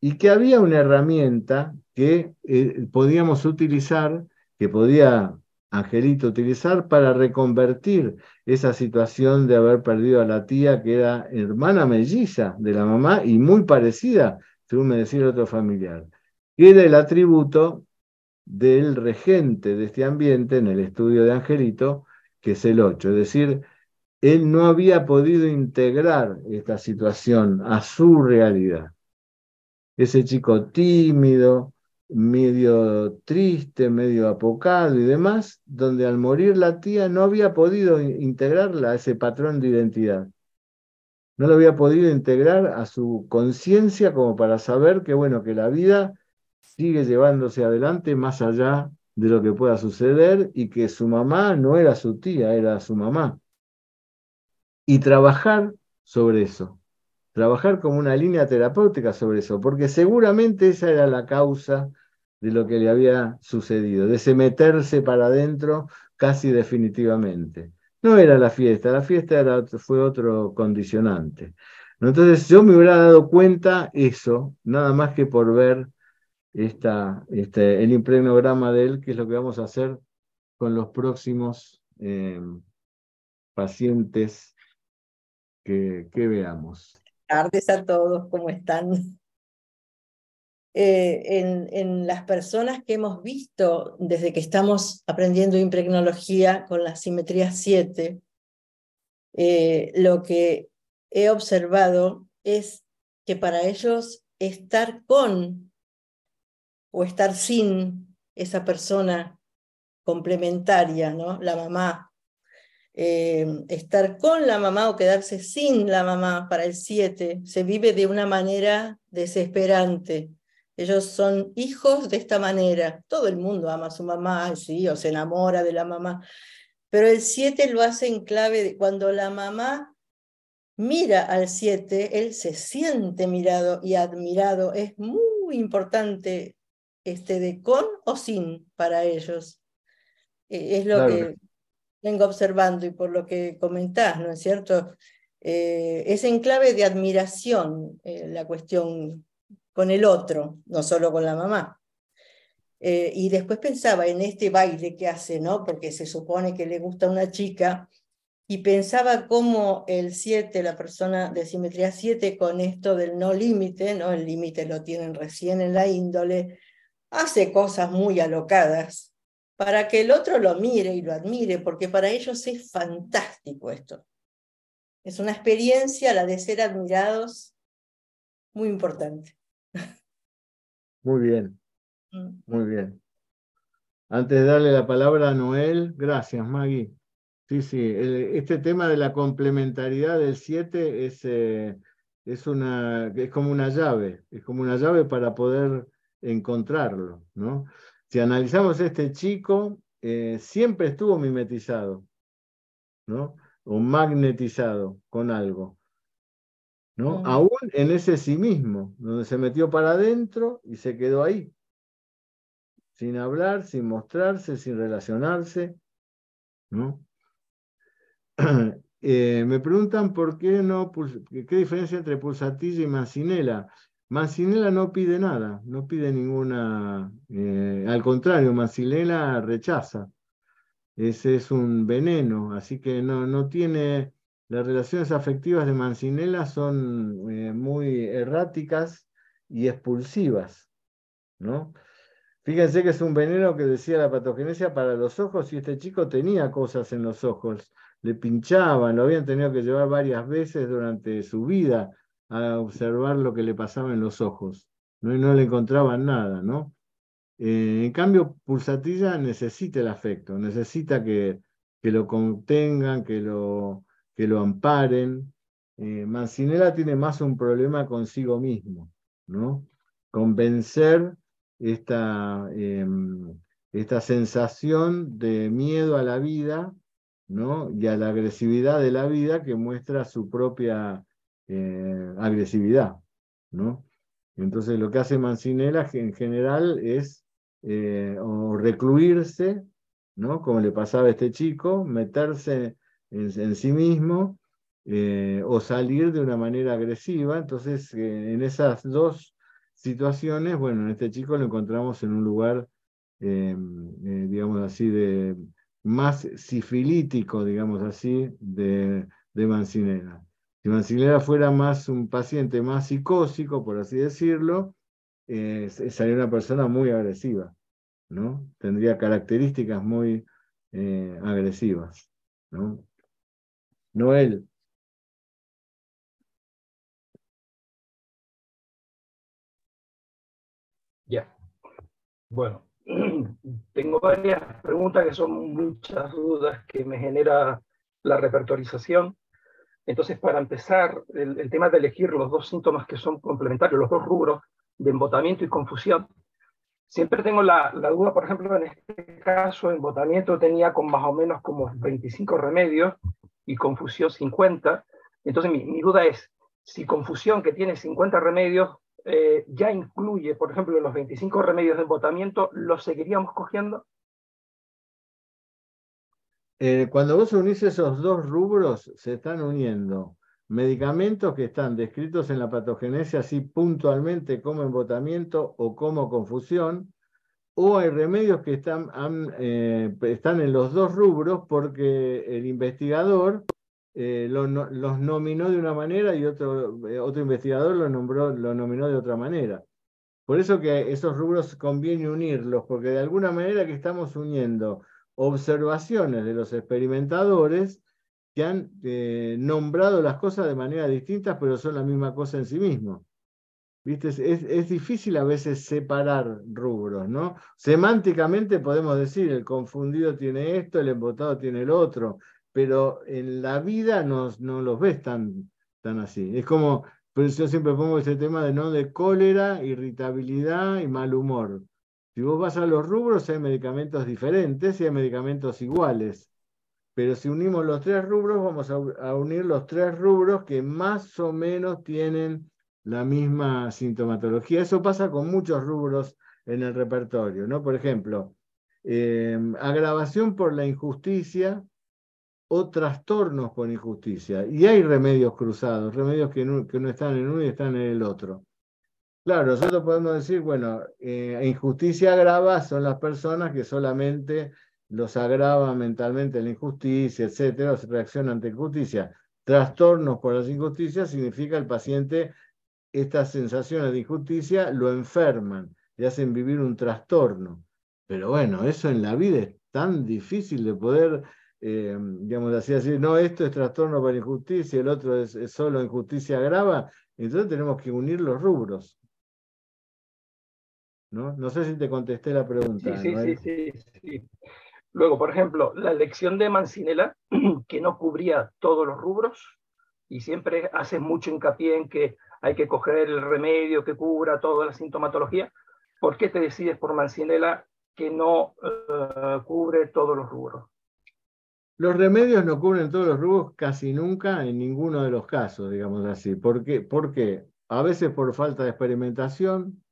y que había una herramienta que eh, podíamos utilizar, que podía Angelito utilizar para reconvertir esa situación de haber perdido a la tía que era hermana melliza de la mamá y muy parecida, según me decía otro familiar, que era el atributo del regente de este ambiente en el estudio de Angelito, que es el 8, es decir, él no había podido integrar esta situación a su realidad ese chico tímido, medio triste, medio apocado y demás, donde al morir la tía no había podido integrarla a ese patrón de identidad. No lo había podido integrar a su conciencia como para saber que, bueno, que la vida sigue llevándose adelante más allá de lo que pueda suceder y que su mamá no era su tía, era su mamá. Y trabajar sobre eso trabajar como una línea terapéutica sobre eso, porque seguramente esa era la causa de lo que le había sucedido, de ese meterse para adentro casi definitivamente. No era la fiesta, la fiesta era, fue otro condicionante. Entonces yo me hubiera dado cuenta eso, nada más que por ver esta, este, el impregnograma de él, que es lo que vamos a hacer con los próximos eh, pacientes que, que veamos tardes a todos, ¿cómo están? Eh, en, las personas que hemos visto desde que estamos aprendiendo impregnología con la simetría 7, eh, lo que he observado es que para ellos estar con o estar sin esa persona complementaria, ¿no? La mamá, eh, estar con la mamá o quedarse sin la mamá para el 7 se vive de una manera desesperante. Ellos son hijos de esta manera. Todo el mundo ama a su mamá, sí, o se enamora de la mamá. Pero el 7 lo hace en clave de cuando la mamá mira al 7, él se siente mirado y admirado. Es muy importante este de con o sin para ellos. Eh, es lo que vengo observando y por lo que comentás, ¿no es cierto? Eh, es en clave de admiración eh, la cuestión con el otro, no solo con la mamá. Eh, y después pensaba en este baile que hace, ¿no? Porque se supone que le gusta una chica, y pensaba cómo el 7, la persona de simetría 7, con esto del no límite, ¿no? El límite lo tienen recién en la índole, hace cosas muy alocadas, para que el otro lo mire y lo admire, porque para ellos es fantástico esto. Es una experiencia, la de ser admirados, muy importante. Muy bien, mm. muy bien. Antes de darle la palabra a Noel, gracias Maggie. Sí, sí, este tema de la complementariedad del 7 es, eh, es, una, es como una llave, es como una llave para poder encontrarlo, ¿no? si analizamos este chico, eh, siempre estuvo mimetizado, ¿no? O magnetizado con algo. ¿no? Aún en ese sí mismo, donde se metió para adentro y se quedó ahí, sin hablar, sin mostrarse, sin relacionarse, ¿no? Eh, me preguntan por qué no, qué diferencia entre pulsatilla y mancinela. Mancinela no pide nada, no pide ninguna, eh, al contrario, mancinela rechaza. Ese es un veneno, así que no, no tiene, las relaciones afectivas de Mancinela son eh, muy erráticas y expulsivas, ¿no? Fíjense que es un veneno que decía la patogenesia para los ojos y este chico tenía cosas en los ojos, le pinchaban, lo habían tenido que llevar varias veces durante su vida a observar lo que le pasaba en los ojos, ¿no? y no le encontraban nada, ¿no? Eh, en cambio, Pulsatilla necesita el afecto, necesita que, que lo contengan, que lo, que lo amparen. Eh, Mancinela tiene más un problema consigo mismo, ¿no? Convencer esta, em, esta sensación de miedo a la vida, ¿no? Y a la agresividad de la vida que muestra su propia eh, agresividad, ¿no? Entonces lo que hace Mancinela en general es eh, o recluirse, ¿no? Como le pasaba a este chico, meterse en, sí mismo eh, o salir de una manera agresiva. Entonces, en esas dos situaciones, bueno, en este chico lo encontramos en un lugar, em, digamos así, de más sifilítico, digamos así, de, de Mancinela. Si Mancinela fuera más un paciente más psicósico, por así decirlo, eh, sería una persona muy agresiva, ¿no? Tendría características muy eh, agresivas, ¿no? Noel. Ya. Bueno, tengo varias preguntas que son muchas dudas que me genera la repertorización. Entonces, para empezar, el, tema de elegir los dos síntomas que son complementarios, los dos rubros de embotamiento y confusión, siempre tengo la, duda, por ejemplo, en este caso, embotamiento tenía con más o menos como 25 remedios y confusión 50. Entonces, mi, duda es, si confusión que tiene 50 remedios eh, ya incluye, por ejemplo, los 25 remedios de embotamiento, ¿los seguiríamos cogiendo? Eh, cuando vos unís esos dos rubros, se están uniendo medicamentos que están descritos en la patogenesia así puntualmente como embotamiento o como confusión, o hay remedios que están, eh, están en los dos rubros porque el investigador eh, los nominó de una manera y otro, otro investigador lo, nombró, lo nominó de otra manera. Por eso que esos rubros conviene unirlos, porque de alguna manera que estamos uniendo observaciones de los experimentadores que han eh, nombrado las cosas de manera distintas, pero son la misma cosa en sí mismo. Es, difícil a veces separar rubros, ¿no? Semánticamente podemos decir, el confundido tiene esto, el embotado tiene el otro, pero en la vida no, no los ves tan, tan así. Es como, pues yo siempre pongo ese tema de no de cólera, irritabilidad y mal humor. Si vos vas a los rubros, hay medicamentos diferentes y hay medicamentos iguales. Pero si unimos los tres rubros, vamos a, unir los tres rubros que más o menos tienen la misma sintomatología. Eso pasa con muchos rubros en el repertorio, ¿no? Por ejemplo, em, agravación por la injusticia o trastornos por injusticia. Y hay remedios cruzados, remedios que no están en uno y están en el otro. Claro, nosotros podemos decir, bueno, eh, injusticia agrava son las personas que solamente los agrava mentalmente la injusticia, etcétera, o se reacciona ante injusticia. Trastornos por las injusticias significa el paciente, estas sensaciones de injusticia lo enferman, le hacen vivir un trastorno. Pero bueno, eso en la vida es tan difícil de poder, eh, digamos así, decir, no, esto es trastorno por injusticia, el otro es, es solo injusticia agrava. Entonces tenemos que unir los rubros. ¿No? sé si te contesté la pregunta. Sí, sí, sí, sí, Luego, por ejemplo, la elección de Mancinela, que no cubría todos los rubros, y siempre hace mucho hincapié en que hay que coger el remedio que cubra toda la sintomatología. ¿Por qué te decides por Mancinela que no eh, cubre todos los rubros. Los remedios no cubren todos los rubros casi nunca en ninguno de los casos, digamos así. ¿Por qué? Porque a veces por falta de experimentación,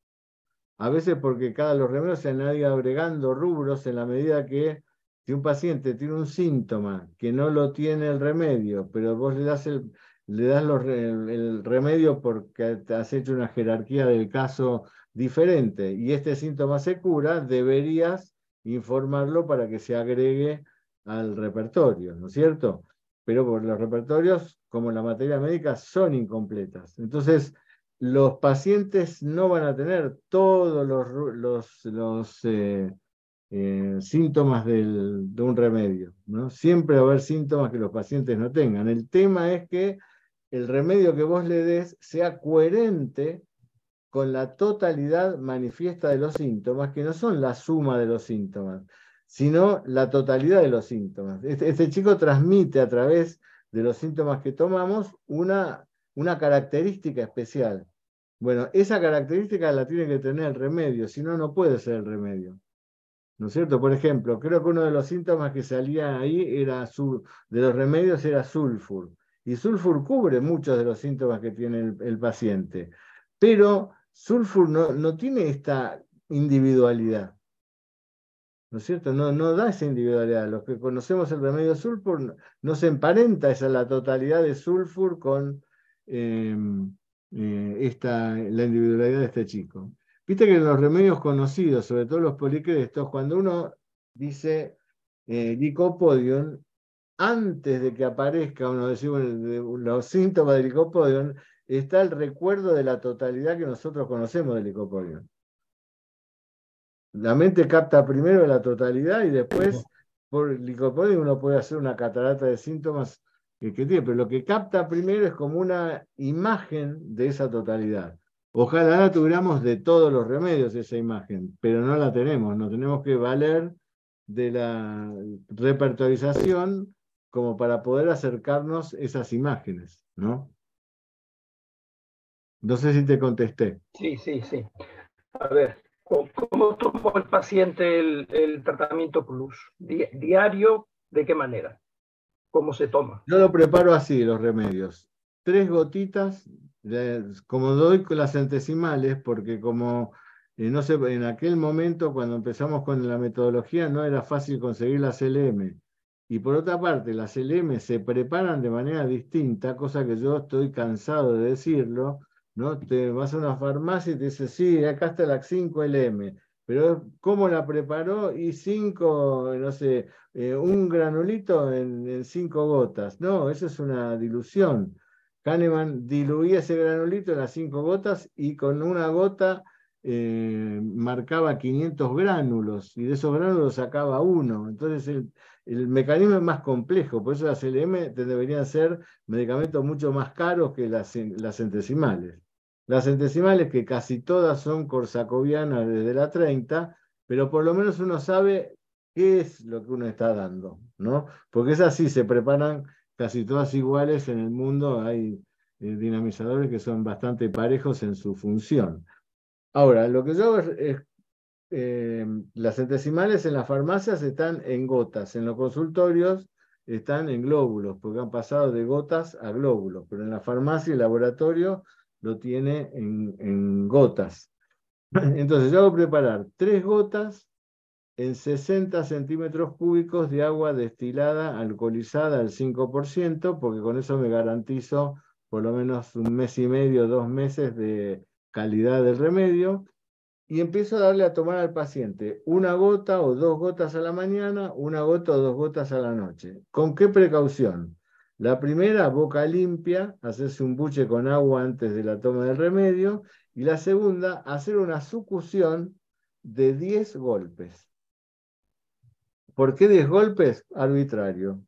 a veces porque cada los remedios se han ido agregando rubros en la medida que si un paciente tiene un síntoma que no lo tiene el remedio, pero vos le das el, le das el, remedio porque has hecho una jerarquía del caso diferente y este síntoma se cura, deberías informarlo para que se agregue al repertorio, ¿no es cierto? Pero por los repertorios, como la materia médica, son incompletas. Entonces, los pacientes no van a tener todos los, los, eh, eh, síntomas de un remedio. ¿no? Siempre va a haber síntomas que los pacientes no tengan. El tema es que el remedio que vos le des sea coherente con la totalidad manifiesta de los síntomas, que no son la suma de los síntomas, sino la totalidad de los síntomas. Este, este, chico transmite a través de los síntomas que tomamos una, una característica especial. Bueno, esa característica la tiene que tener el remedio, si no, no puede ser el remedio. ¿No es cierto? Por ejemplo, creo que uno de los síntomas que salía ahí era de los remedios era sulfur. Y sulfur cubre muchos de los síntomas que tiene el, paciente. Pero sulfur no, no tiene esta individualidad. ¿no es cierto? No, no da esa individualidad. Los que conocemos el remedio sulfur no, se emparenta esa la totalidad de sulfur con em, eh, esta, la individualidad de este chico. Viste que en los remedios conocidos, sobre todo los policrestos, cuando uno dice eh, licopodium, antes de que aparezca uno decimos los síntomas del licopodium, está el recuerdo de la totalidad que nosotros conocemos del licopodium. La mente capta primero la totalidad y después, por licopodium, uno puede hacer una catarata de síntomas que, tiene, pero lo que capta primero es como una imagen de esa totalidad. Ojalá tuviéramos de todos los remedios esa imagen, pero no la tenemos, nos tenemos que valer de la repertorización como para poder acercarnos esas imágenes, ¿no? No sé si te contesté. Sí, sí, sí. A ver, ¿Cómo toma el paciente el, tratamiento plus? ¿Diario? ¿De qué manera? ¿Cómo se toma? Yo lo preparo así, los remedios. Tres gotitas, como doy con las centesimales, porque como eh, no sé, en aquel momento cuando empezamos con la metodología no era fácil conseguir las LM. Y por otra parte, las LM se preparan de manera distinta, cosa que yo estoy cansado de decirlo, ¿no? Te vas a una farmacia y te dice, sí, acá está la 5LM, pero ¿cómo la preparó? Y 5, no sé, eh, un granulito en 5 gotas. No, eso es una dilución. Kahneman diluía ese granulito en las 5 gotas y con una gota eh, marcaba 500 gránulos y de esos gránulos sacaba uno. Entonces el, el mecanismo es más complejo, por eso las LM deberían ser medicamentos mucho más caros que las, las centesimales. Las centesimales, que casi todas son corsacovianas desde la 30, pero por lo menos uno sabe qué es lo que uno está dando, ¿no? Porque es así, se preparan casi todas iguales en el mundo, hay eh, dinamizadores que son bastante parejos en su función. Ahora, lo que yo hago es, eh, las centesimales en las farmacias están en gotas, en los consultorios están en glóbulos, porque han pasado de gotas a glóbulos, pero en la farmacia y laboratorio lo tiene en, gotas. Entonces yo hago preparar tres gotas en 60 centímetros cúbicos de agua destilada alcoholizada al 5%, porque con eso me garantizo por lo menos un mes y medio, dos meses de calidad del remedio, y empiezo a darle a tomar al paciente una gota o dos gotas a la mañana, una gota o dos gotas a la noche. ¿Con qué precaución? La primera, boca limpia, hacerse un buche con agua antes de la toma del remedio. Y la segunda, hacer una sucusión de 10 golpes. ¿Por qué 10 golpes? Arbitrario.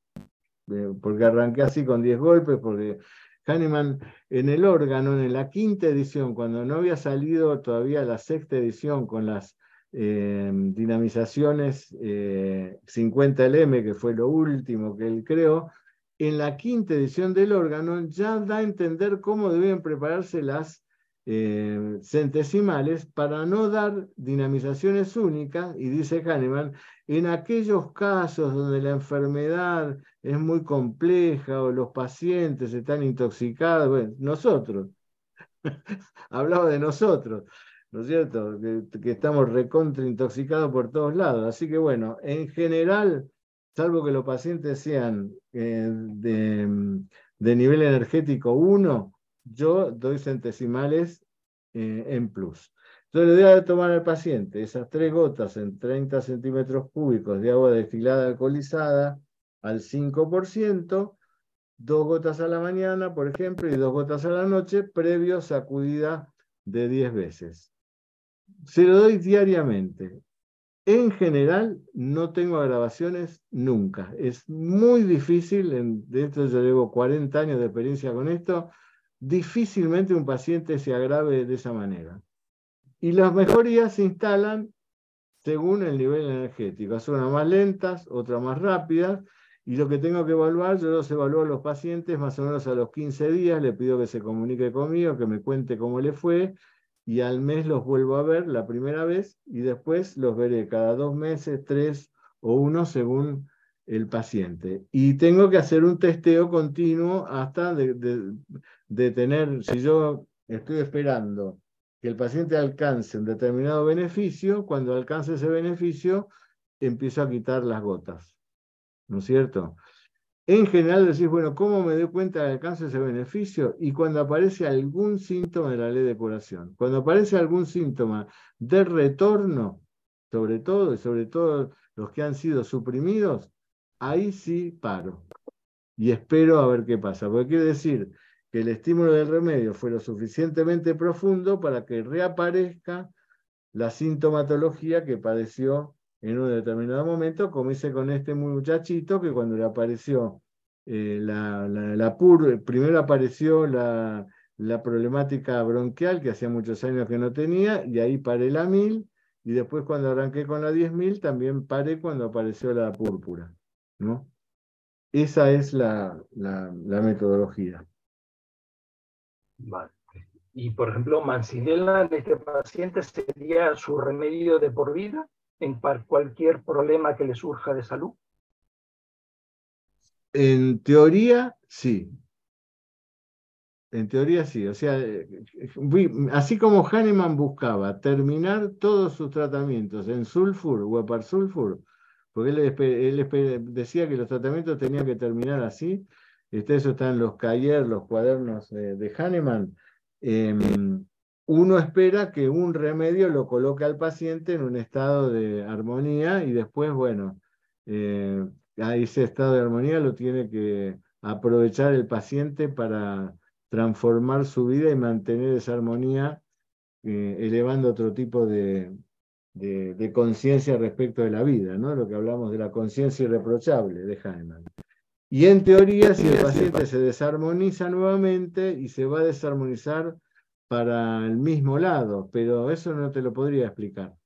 Eh, porque arranqué así con 10 golpes, porque Hahnemann en el órgano, en la quinta edición, cuando no había salido todavía la sexta edición con las eh, dinamizaciones 50LM, eh, que fue lo último que él creó, en la quinta edición del órgano ya da a entender cómo deben prepararse las eh, centesimales para no dar dinamizaciones únicas, y dice Kahneman, en aquellos casos donde la enfermedad es muy compleja o los pacientes están intoxicados, bueno, nosotros, hablaba de nosotros, ¿no es cierto? Que, estamos recontra intoxicados por todos lados. Así que bueno, en general, salvo que los pacientes sean eh, de, nivel energético 1, yo doy centesimales eh, en plus. Entonces le voy a tomar al paciente esas tres gotas en 30 centímetros cúbicos de agua destilada alcoholizada al 5%, dos gotas a la mañana, por ejemplo, y dos gotas a la noche, previo sacudida de 10 veces. Se lo doy diariamente. En general, no tengo grabaciones nunca. Es muy difícil, en, de esto yo llevo 40 años de experiencia con esto, difícilmente un paciente se agrave de esa manera. Y las mejorías se instalan según el nivel energético. Son más lentas, otras más rápidas, y lo que tengo que evaluar, yo los evalúo a los pacientes más o menos a los 15 días, le pido que se comunique conmigo, que me cuente cómo le fue, y al mes los vuelvo a ver la primera vez, y después los veré cada dos meses, tres o uno, según el paciente. Y tengo que hacer un testeo continuo hasta de, tener, si yo estoy esperando que el paciente alcance un determinado beneficio, cuando alcance ese beneficio, empiezo a quitar las gotas. ¿no es cierto? En general decís, bueno, ¿cómo me doy cuenta que alcanzo ese beneficio? Y cuando aparece algún síntoma de la ley de curación, cuando aparece algún síntoma de retorno, sobre todo, y sobre todo los que han sido suprimidos, ahí sí paro. Y espero a ver qué pasa, porque quiere decir que el estímulo del remedio fue lo suficientemente profundo para que reaparezca la sintomatología que padeció en un determinado momento, como hice con este muchachito que cuando le apareció eh, la, la, PUR, primero apareció la, la, problemática bronquial que hacía muchos años que no tenía, y ahí paré la 1000, y después cuando arranqué con la 10.000 también paré cuando apareció la púrpura. ¿no? Esa es la, la, metodología. Vale. Y por ejemplo, Mancinela en este paciente sería su remedio de por vida en cualquier problema que le surja de salud? En teoría, sí. En teoría, sí. O sea, así como Hahnemann buscaba terminar todos sus tratamientos en sulfur o sulfur, porque él, decía que los tratamientos tenían que terminar así. Este, eso está en los cahiers, los cuadernos de, Hahnemann. Em, uno espera que un remedio lo coloque al paciente en un estado de armonía y después, bueno, eh, a ese estado de armonía lo tiene que aprovechar el paciente para transformar su vida y mantener esa armonía, eh, elevando otro tipo de, de, conciencia respecto de la vida, ¿no? Lo que hablamos de la conciencia irreprochable de Hahnemann. Y en teoría, si el paciente se desarmoniza nuevamente y se va a desarmonizar para el mismo lado, pero eso no te lo podría explicar.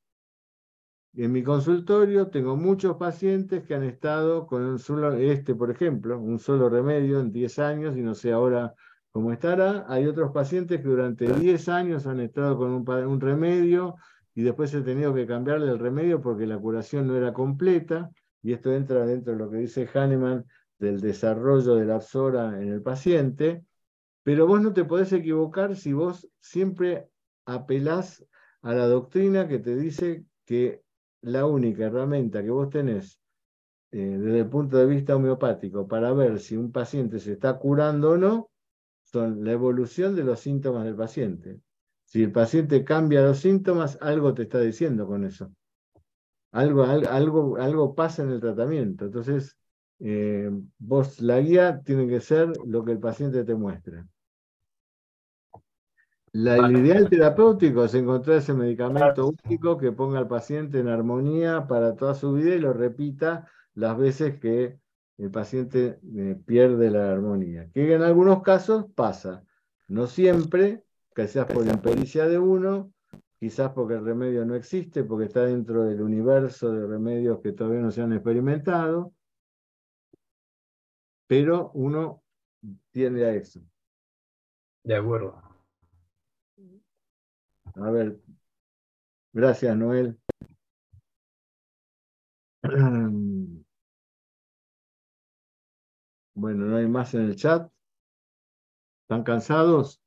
En mi consultorio tengo muchos pacientes que han estado con un solo, este por ejemplo, un solo remedio en 10 años y no sé ahora cómo estará. Hay otros pacientes que durante 10 años han estado con un, un remedio y después he tenido que cambiarle el remedio porque la curación no era completa y esto entra dentro de lo que dice Hahnemann del desarrollo de la absora en el paciente. Pero vos no te podés equivocar si vos siempre apelás a la doctrina que te dice que la única herramienta que vos tenés eh, desde el punto de vista homeopático para ver si un paciente se está curando o no son la evolución de los síntomas del paciente. Si el paciente cambia los síntomas, algo te está diciendo con eso. Algo, algo, algo pasa en el tratamiento. Entonces, eh, vos, la guía tiene que ser lo que el paciente te muestre. La, el ideal terapéutico es encontrar ese medicamento único que ponga al paciente en armonía para toda su vida y lo repita las veces que el paciente eh, pierde la armonía. Que en algunos casos pasa, no siempre, quizás por impericia de uno, quizás porque el remedio no existe, porque está dentro del universo de remedios que todavía no se han experimentado, pero uno tiende a eso. De acuerdo. A ver. Gracias, Noel. Bueno, no hay más en el chat. ¿Están cansados?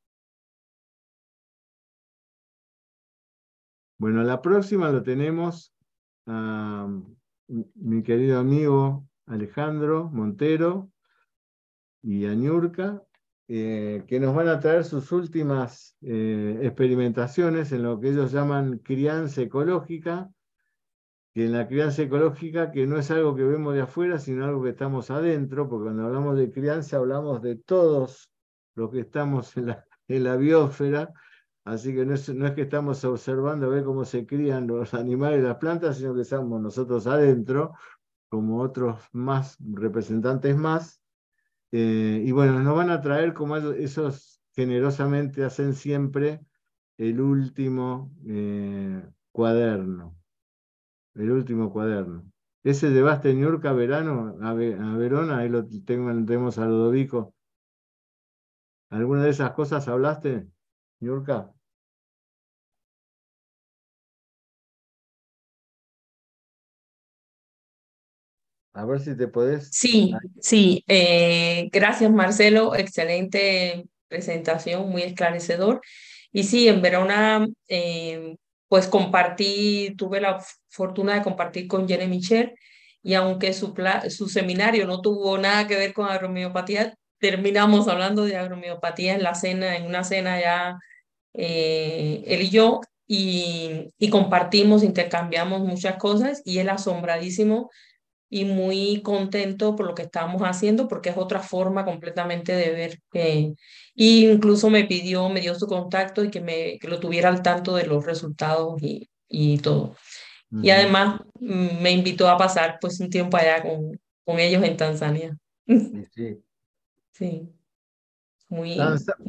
Bueno, la próxima lo tenemos a mi querido amigo Alejandro Montero y a eh, que nos van a traer sus últimas eh, experimentaciones en lo que ellos llaman crianza ecológica, que en la crianza ecológica, que no es algo que vemos de afuera, sino algo que estamos adentro, porque cuando hablamos de crianza hablamos de todos los que estamos en la, en la biosfera, así que no es, no es que estamos observando a ver cómo se crían los animales y las plantas, sino que estamos nosotros adentro, como otros más representantes más, eh, y bueno, nos van a traer como esos generosamente hacen siempre el último eh, cuaderno. El último cuaderno. Ese de Baste Niurka Verano a, Verona, ahí lo tenemos a Ludovico. ¿Alguna de esas cosas hablaste, Niurka? A ver si te podés. Sí, sí. Eh, gracias, Marcelo. Excelente presentación, muy esclarecedor. Y sí, en Verona, eh, pues compartí, tuve la fortuna de compartir con Jenny Michel y aunque su, su seminario no tuvo nada que ver con agromiopatía, terminamos hablando de agromiopatía en la cena, en una cena ya eh, él y yo, y, y compartimos, intercambiamos muchas cosas y él asombradísimo y muy contento por lo que estamos haciendo porque es otra forma completamente de ver. que y incluso me pidió, me dio su contacto y que, me, que lo tuviera al tanto de los resultados y, y todo. Y además mm, me invitó a pasar pues un tiempo allá con, con ellos en Tanzania. Sí. sí. Muy,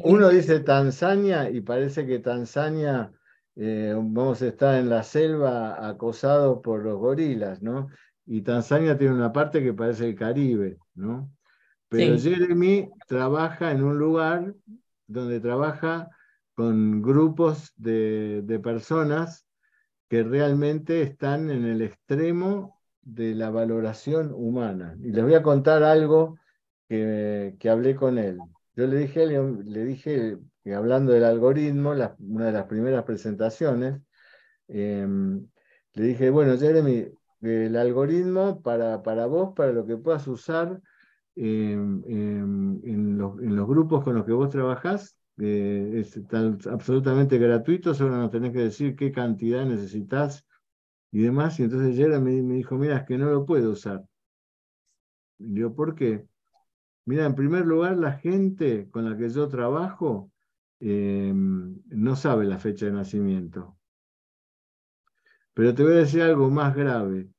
Uno dice Tanzania y parece que Tanzania eh, vamos a estar en la selva acosado por los gorilas, ¿no? Y Tanzania tiene una parte que parece el Caribe, ¿no? Pero Jeremy trabaja en un lugar donde trabaja con grupos de, personas que realmente están en el extremo de la valoración humana. Y les voy a contar algo que, que hablé con él. Yo le dije, le dije que hablando del algoritmo, una de las primeras presentaciones, em, le dije, bueno, Jeremy, el algoritmo para, para vos, para lo que puedas usar en, los, grupos con los que vos trabajás. es absolutamente gratuito, solo nos tenés que decir qué cantidad necesitas y demás. Y entonces Jeremy me, dijo, mira, es que no lo puedo usar. Y digo, ¿por qué? Mira, en primer lugar, la gente con la que yo trabajo em, no sabe la fecha de nacimiento. Pero te voy a decir algo más grave.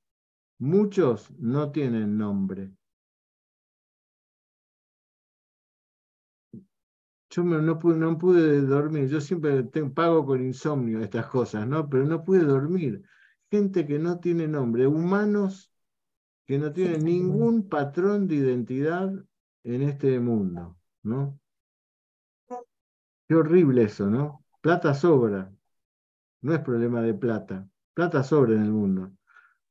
Muchos no tienen nombre. Yo no, pude, no pude dormir. Yo siempre pago con insomnio estas cosas, ¿no? Pero no pude dormir. Gente que no tiene nombre. Humanos que no tienen ningún patrón de identidad en este mundo, ¿no? Qué horrible eso, ¿no? Plata sobra. No es problema de plata. Plata sobra en el mundo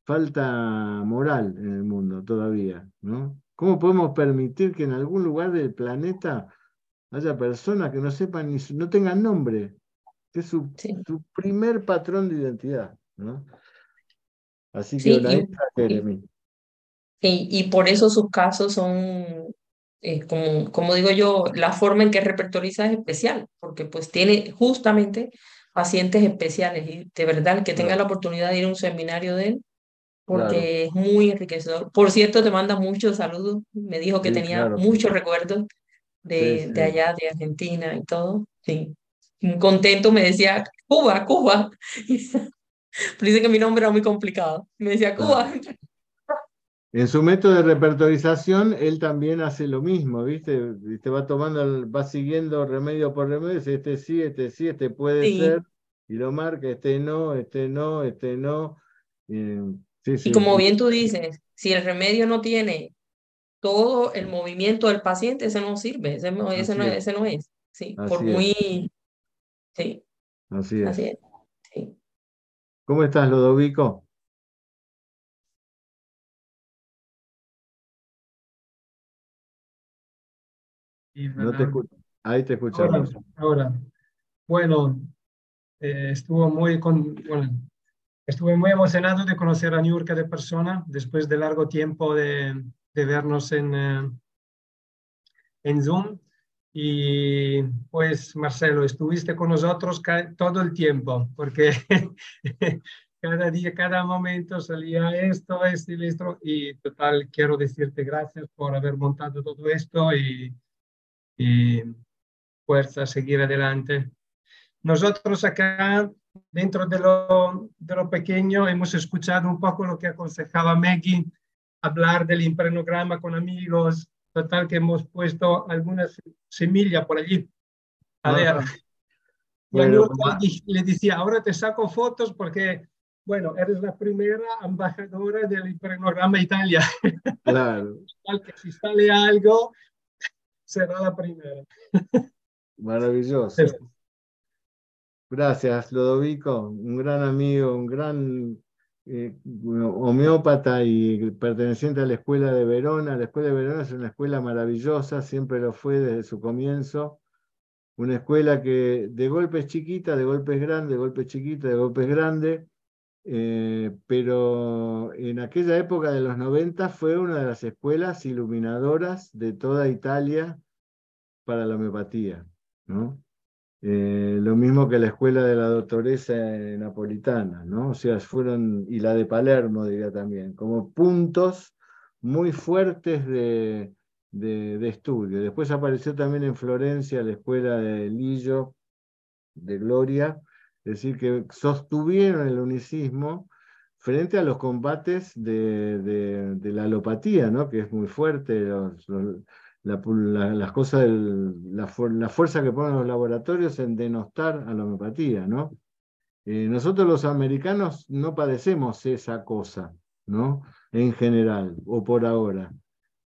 falta moral en el mundo todavía, ¿no? ¿Cómo podemos permitir que en algún lugar del planeta haya personas que no sepan ni no tengan nombre? Que es su, primer patrón de identidad, ¿no? Así que una y, y, y, por eso sus casos son, eh, como, como digo yo, la forma en que repertoriza es especial, porque pues tiene justamente pacientes especiales y de verdad que tenga la oportunidad de ir a un seminario de él, porque es muy enriquecedor. Por cierto, te manda muchos saludos. Me dijo que tenía muchos recuerdos de, de allá, de Argentina y todo. Sí. Contento me decía, Cuba, Cuba. Dice que mi nombre era muy complicado. Me decía, Cuba. En su método de repertorización, él también hace lo mismo, ¿viste? Te va tomando, va siguiendo remedio por remedio, dice, este sí, este sí, este puede ser, y lo marca, este no, este no, este no. Y como bien tú dices, si el remedio no tiene todo el movimiento del paciente, ese no sirve, ese, no, ese, no, es. Sí, por muy... Sí. Así es. Así es. Sí. ¿Cómo estás, Lodovico? Y No te verdad, escu- Ahí te ahora, escuchamos. ahora. Bueno, eh, estuvo muy con, bueno, estuve muy emocionado de conocer a Niurka de persona después de largo tiempo de, de vernos en, eh, en Zoom. Y pues, Marcelo, estuviste con nosotros todo el tiempo, porque cada día, cada momento salía esto, esto y esto. Y total, quiero decirte gracias por haber montado todo esto y, y fuerza a seguir adelante. Nosotros acá, dentro de lo, de lo pequeño, hemos escuchado un poco lo que aconsejaba Maggie, hablar del imprenograma con amigos, total que hemos puesto algunas semillas por allí. A ver, y a Bueno, como- le decía, ahora te saco fotos porque, bueno, eres la primera embajadora del imprenograma Italia, Claro, si sale algo, será la primera. maravilloso. Gracias, Lodovico, un gran amigo, un gran eh, homeópata y perteneciente a la Escuela de Verona. La Escuela de Verona es una escuela maravillosa, siempre lo fue desde su comienzo. Una escuela que de golpes chiquita, de golpes grande, de golpes chiquita, de golpes grande, eh, pero en aquella época de los 90 fue una de las escuelas iluminadoras de toda Italia para la homeopatía, ¿no? Eh, lo mismo que la escuela de la doctoresa napolitana, ¿no? O sea, fueron, y la de Palermo, diría también, como puntos muy fuertes de, de, estudio. Después apareció también en Florencia la escuela de Lillo, de Gloria, es decir, que sostuvieron el unicismo frente a los combates de, de, la alopatía, ¿no? que es muy fuerte, la, la, las cosas, la, fuerza que ponen los laboratorios en denostar a la homeopatía. ¿no? Eh, nosotros los americanos no padecemos esa cosa, ¿no? en general, o por ahora.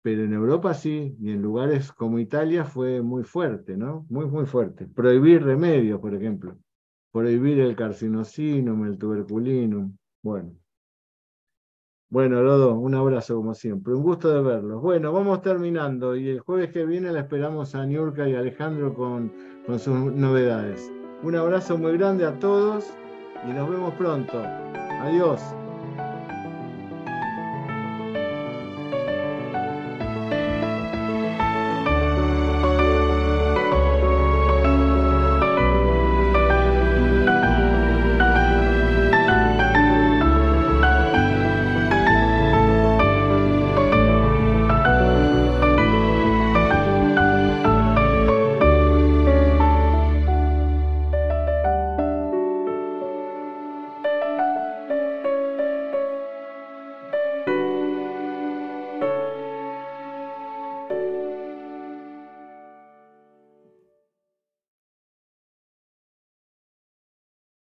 Pero en Europa sí, y en lugares como Italia fue muy fuerte, ¿no? Muy, muy fuerte. Prohibir remedios, por ejemplo. Prohibir el carcinosinum, el tuberculinum. Bueno. Bueno, Rodo, un abrazo como siempre. Un gusto de verlos. Bueno, vamos terminando. Y el jueves que viene la esperamos a Niurka y Alejandro con, con sus novedades. Un abrazo muy grande a todos y nos vemos pronto. Adiós.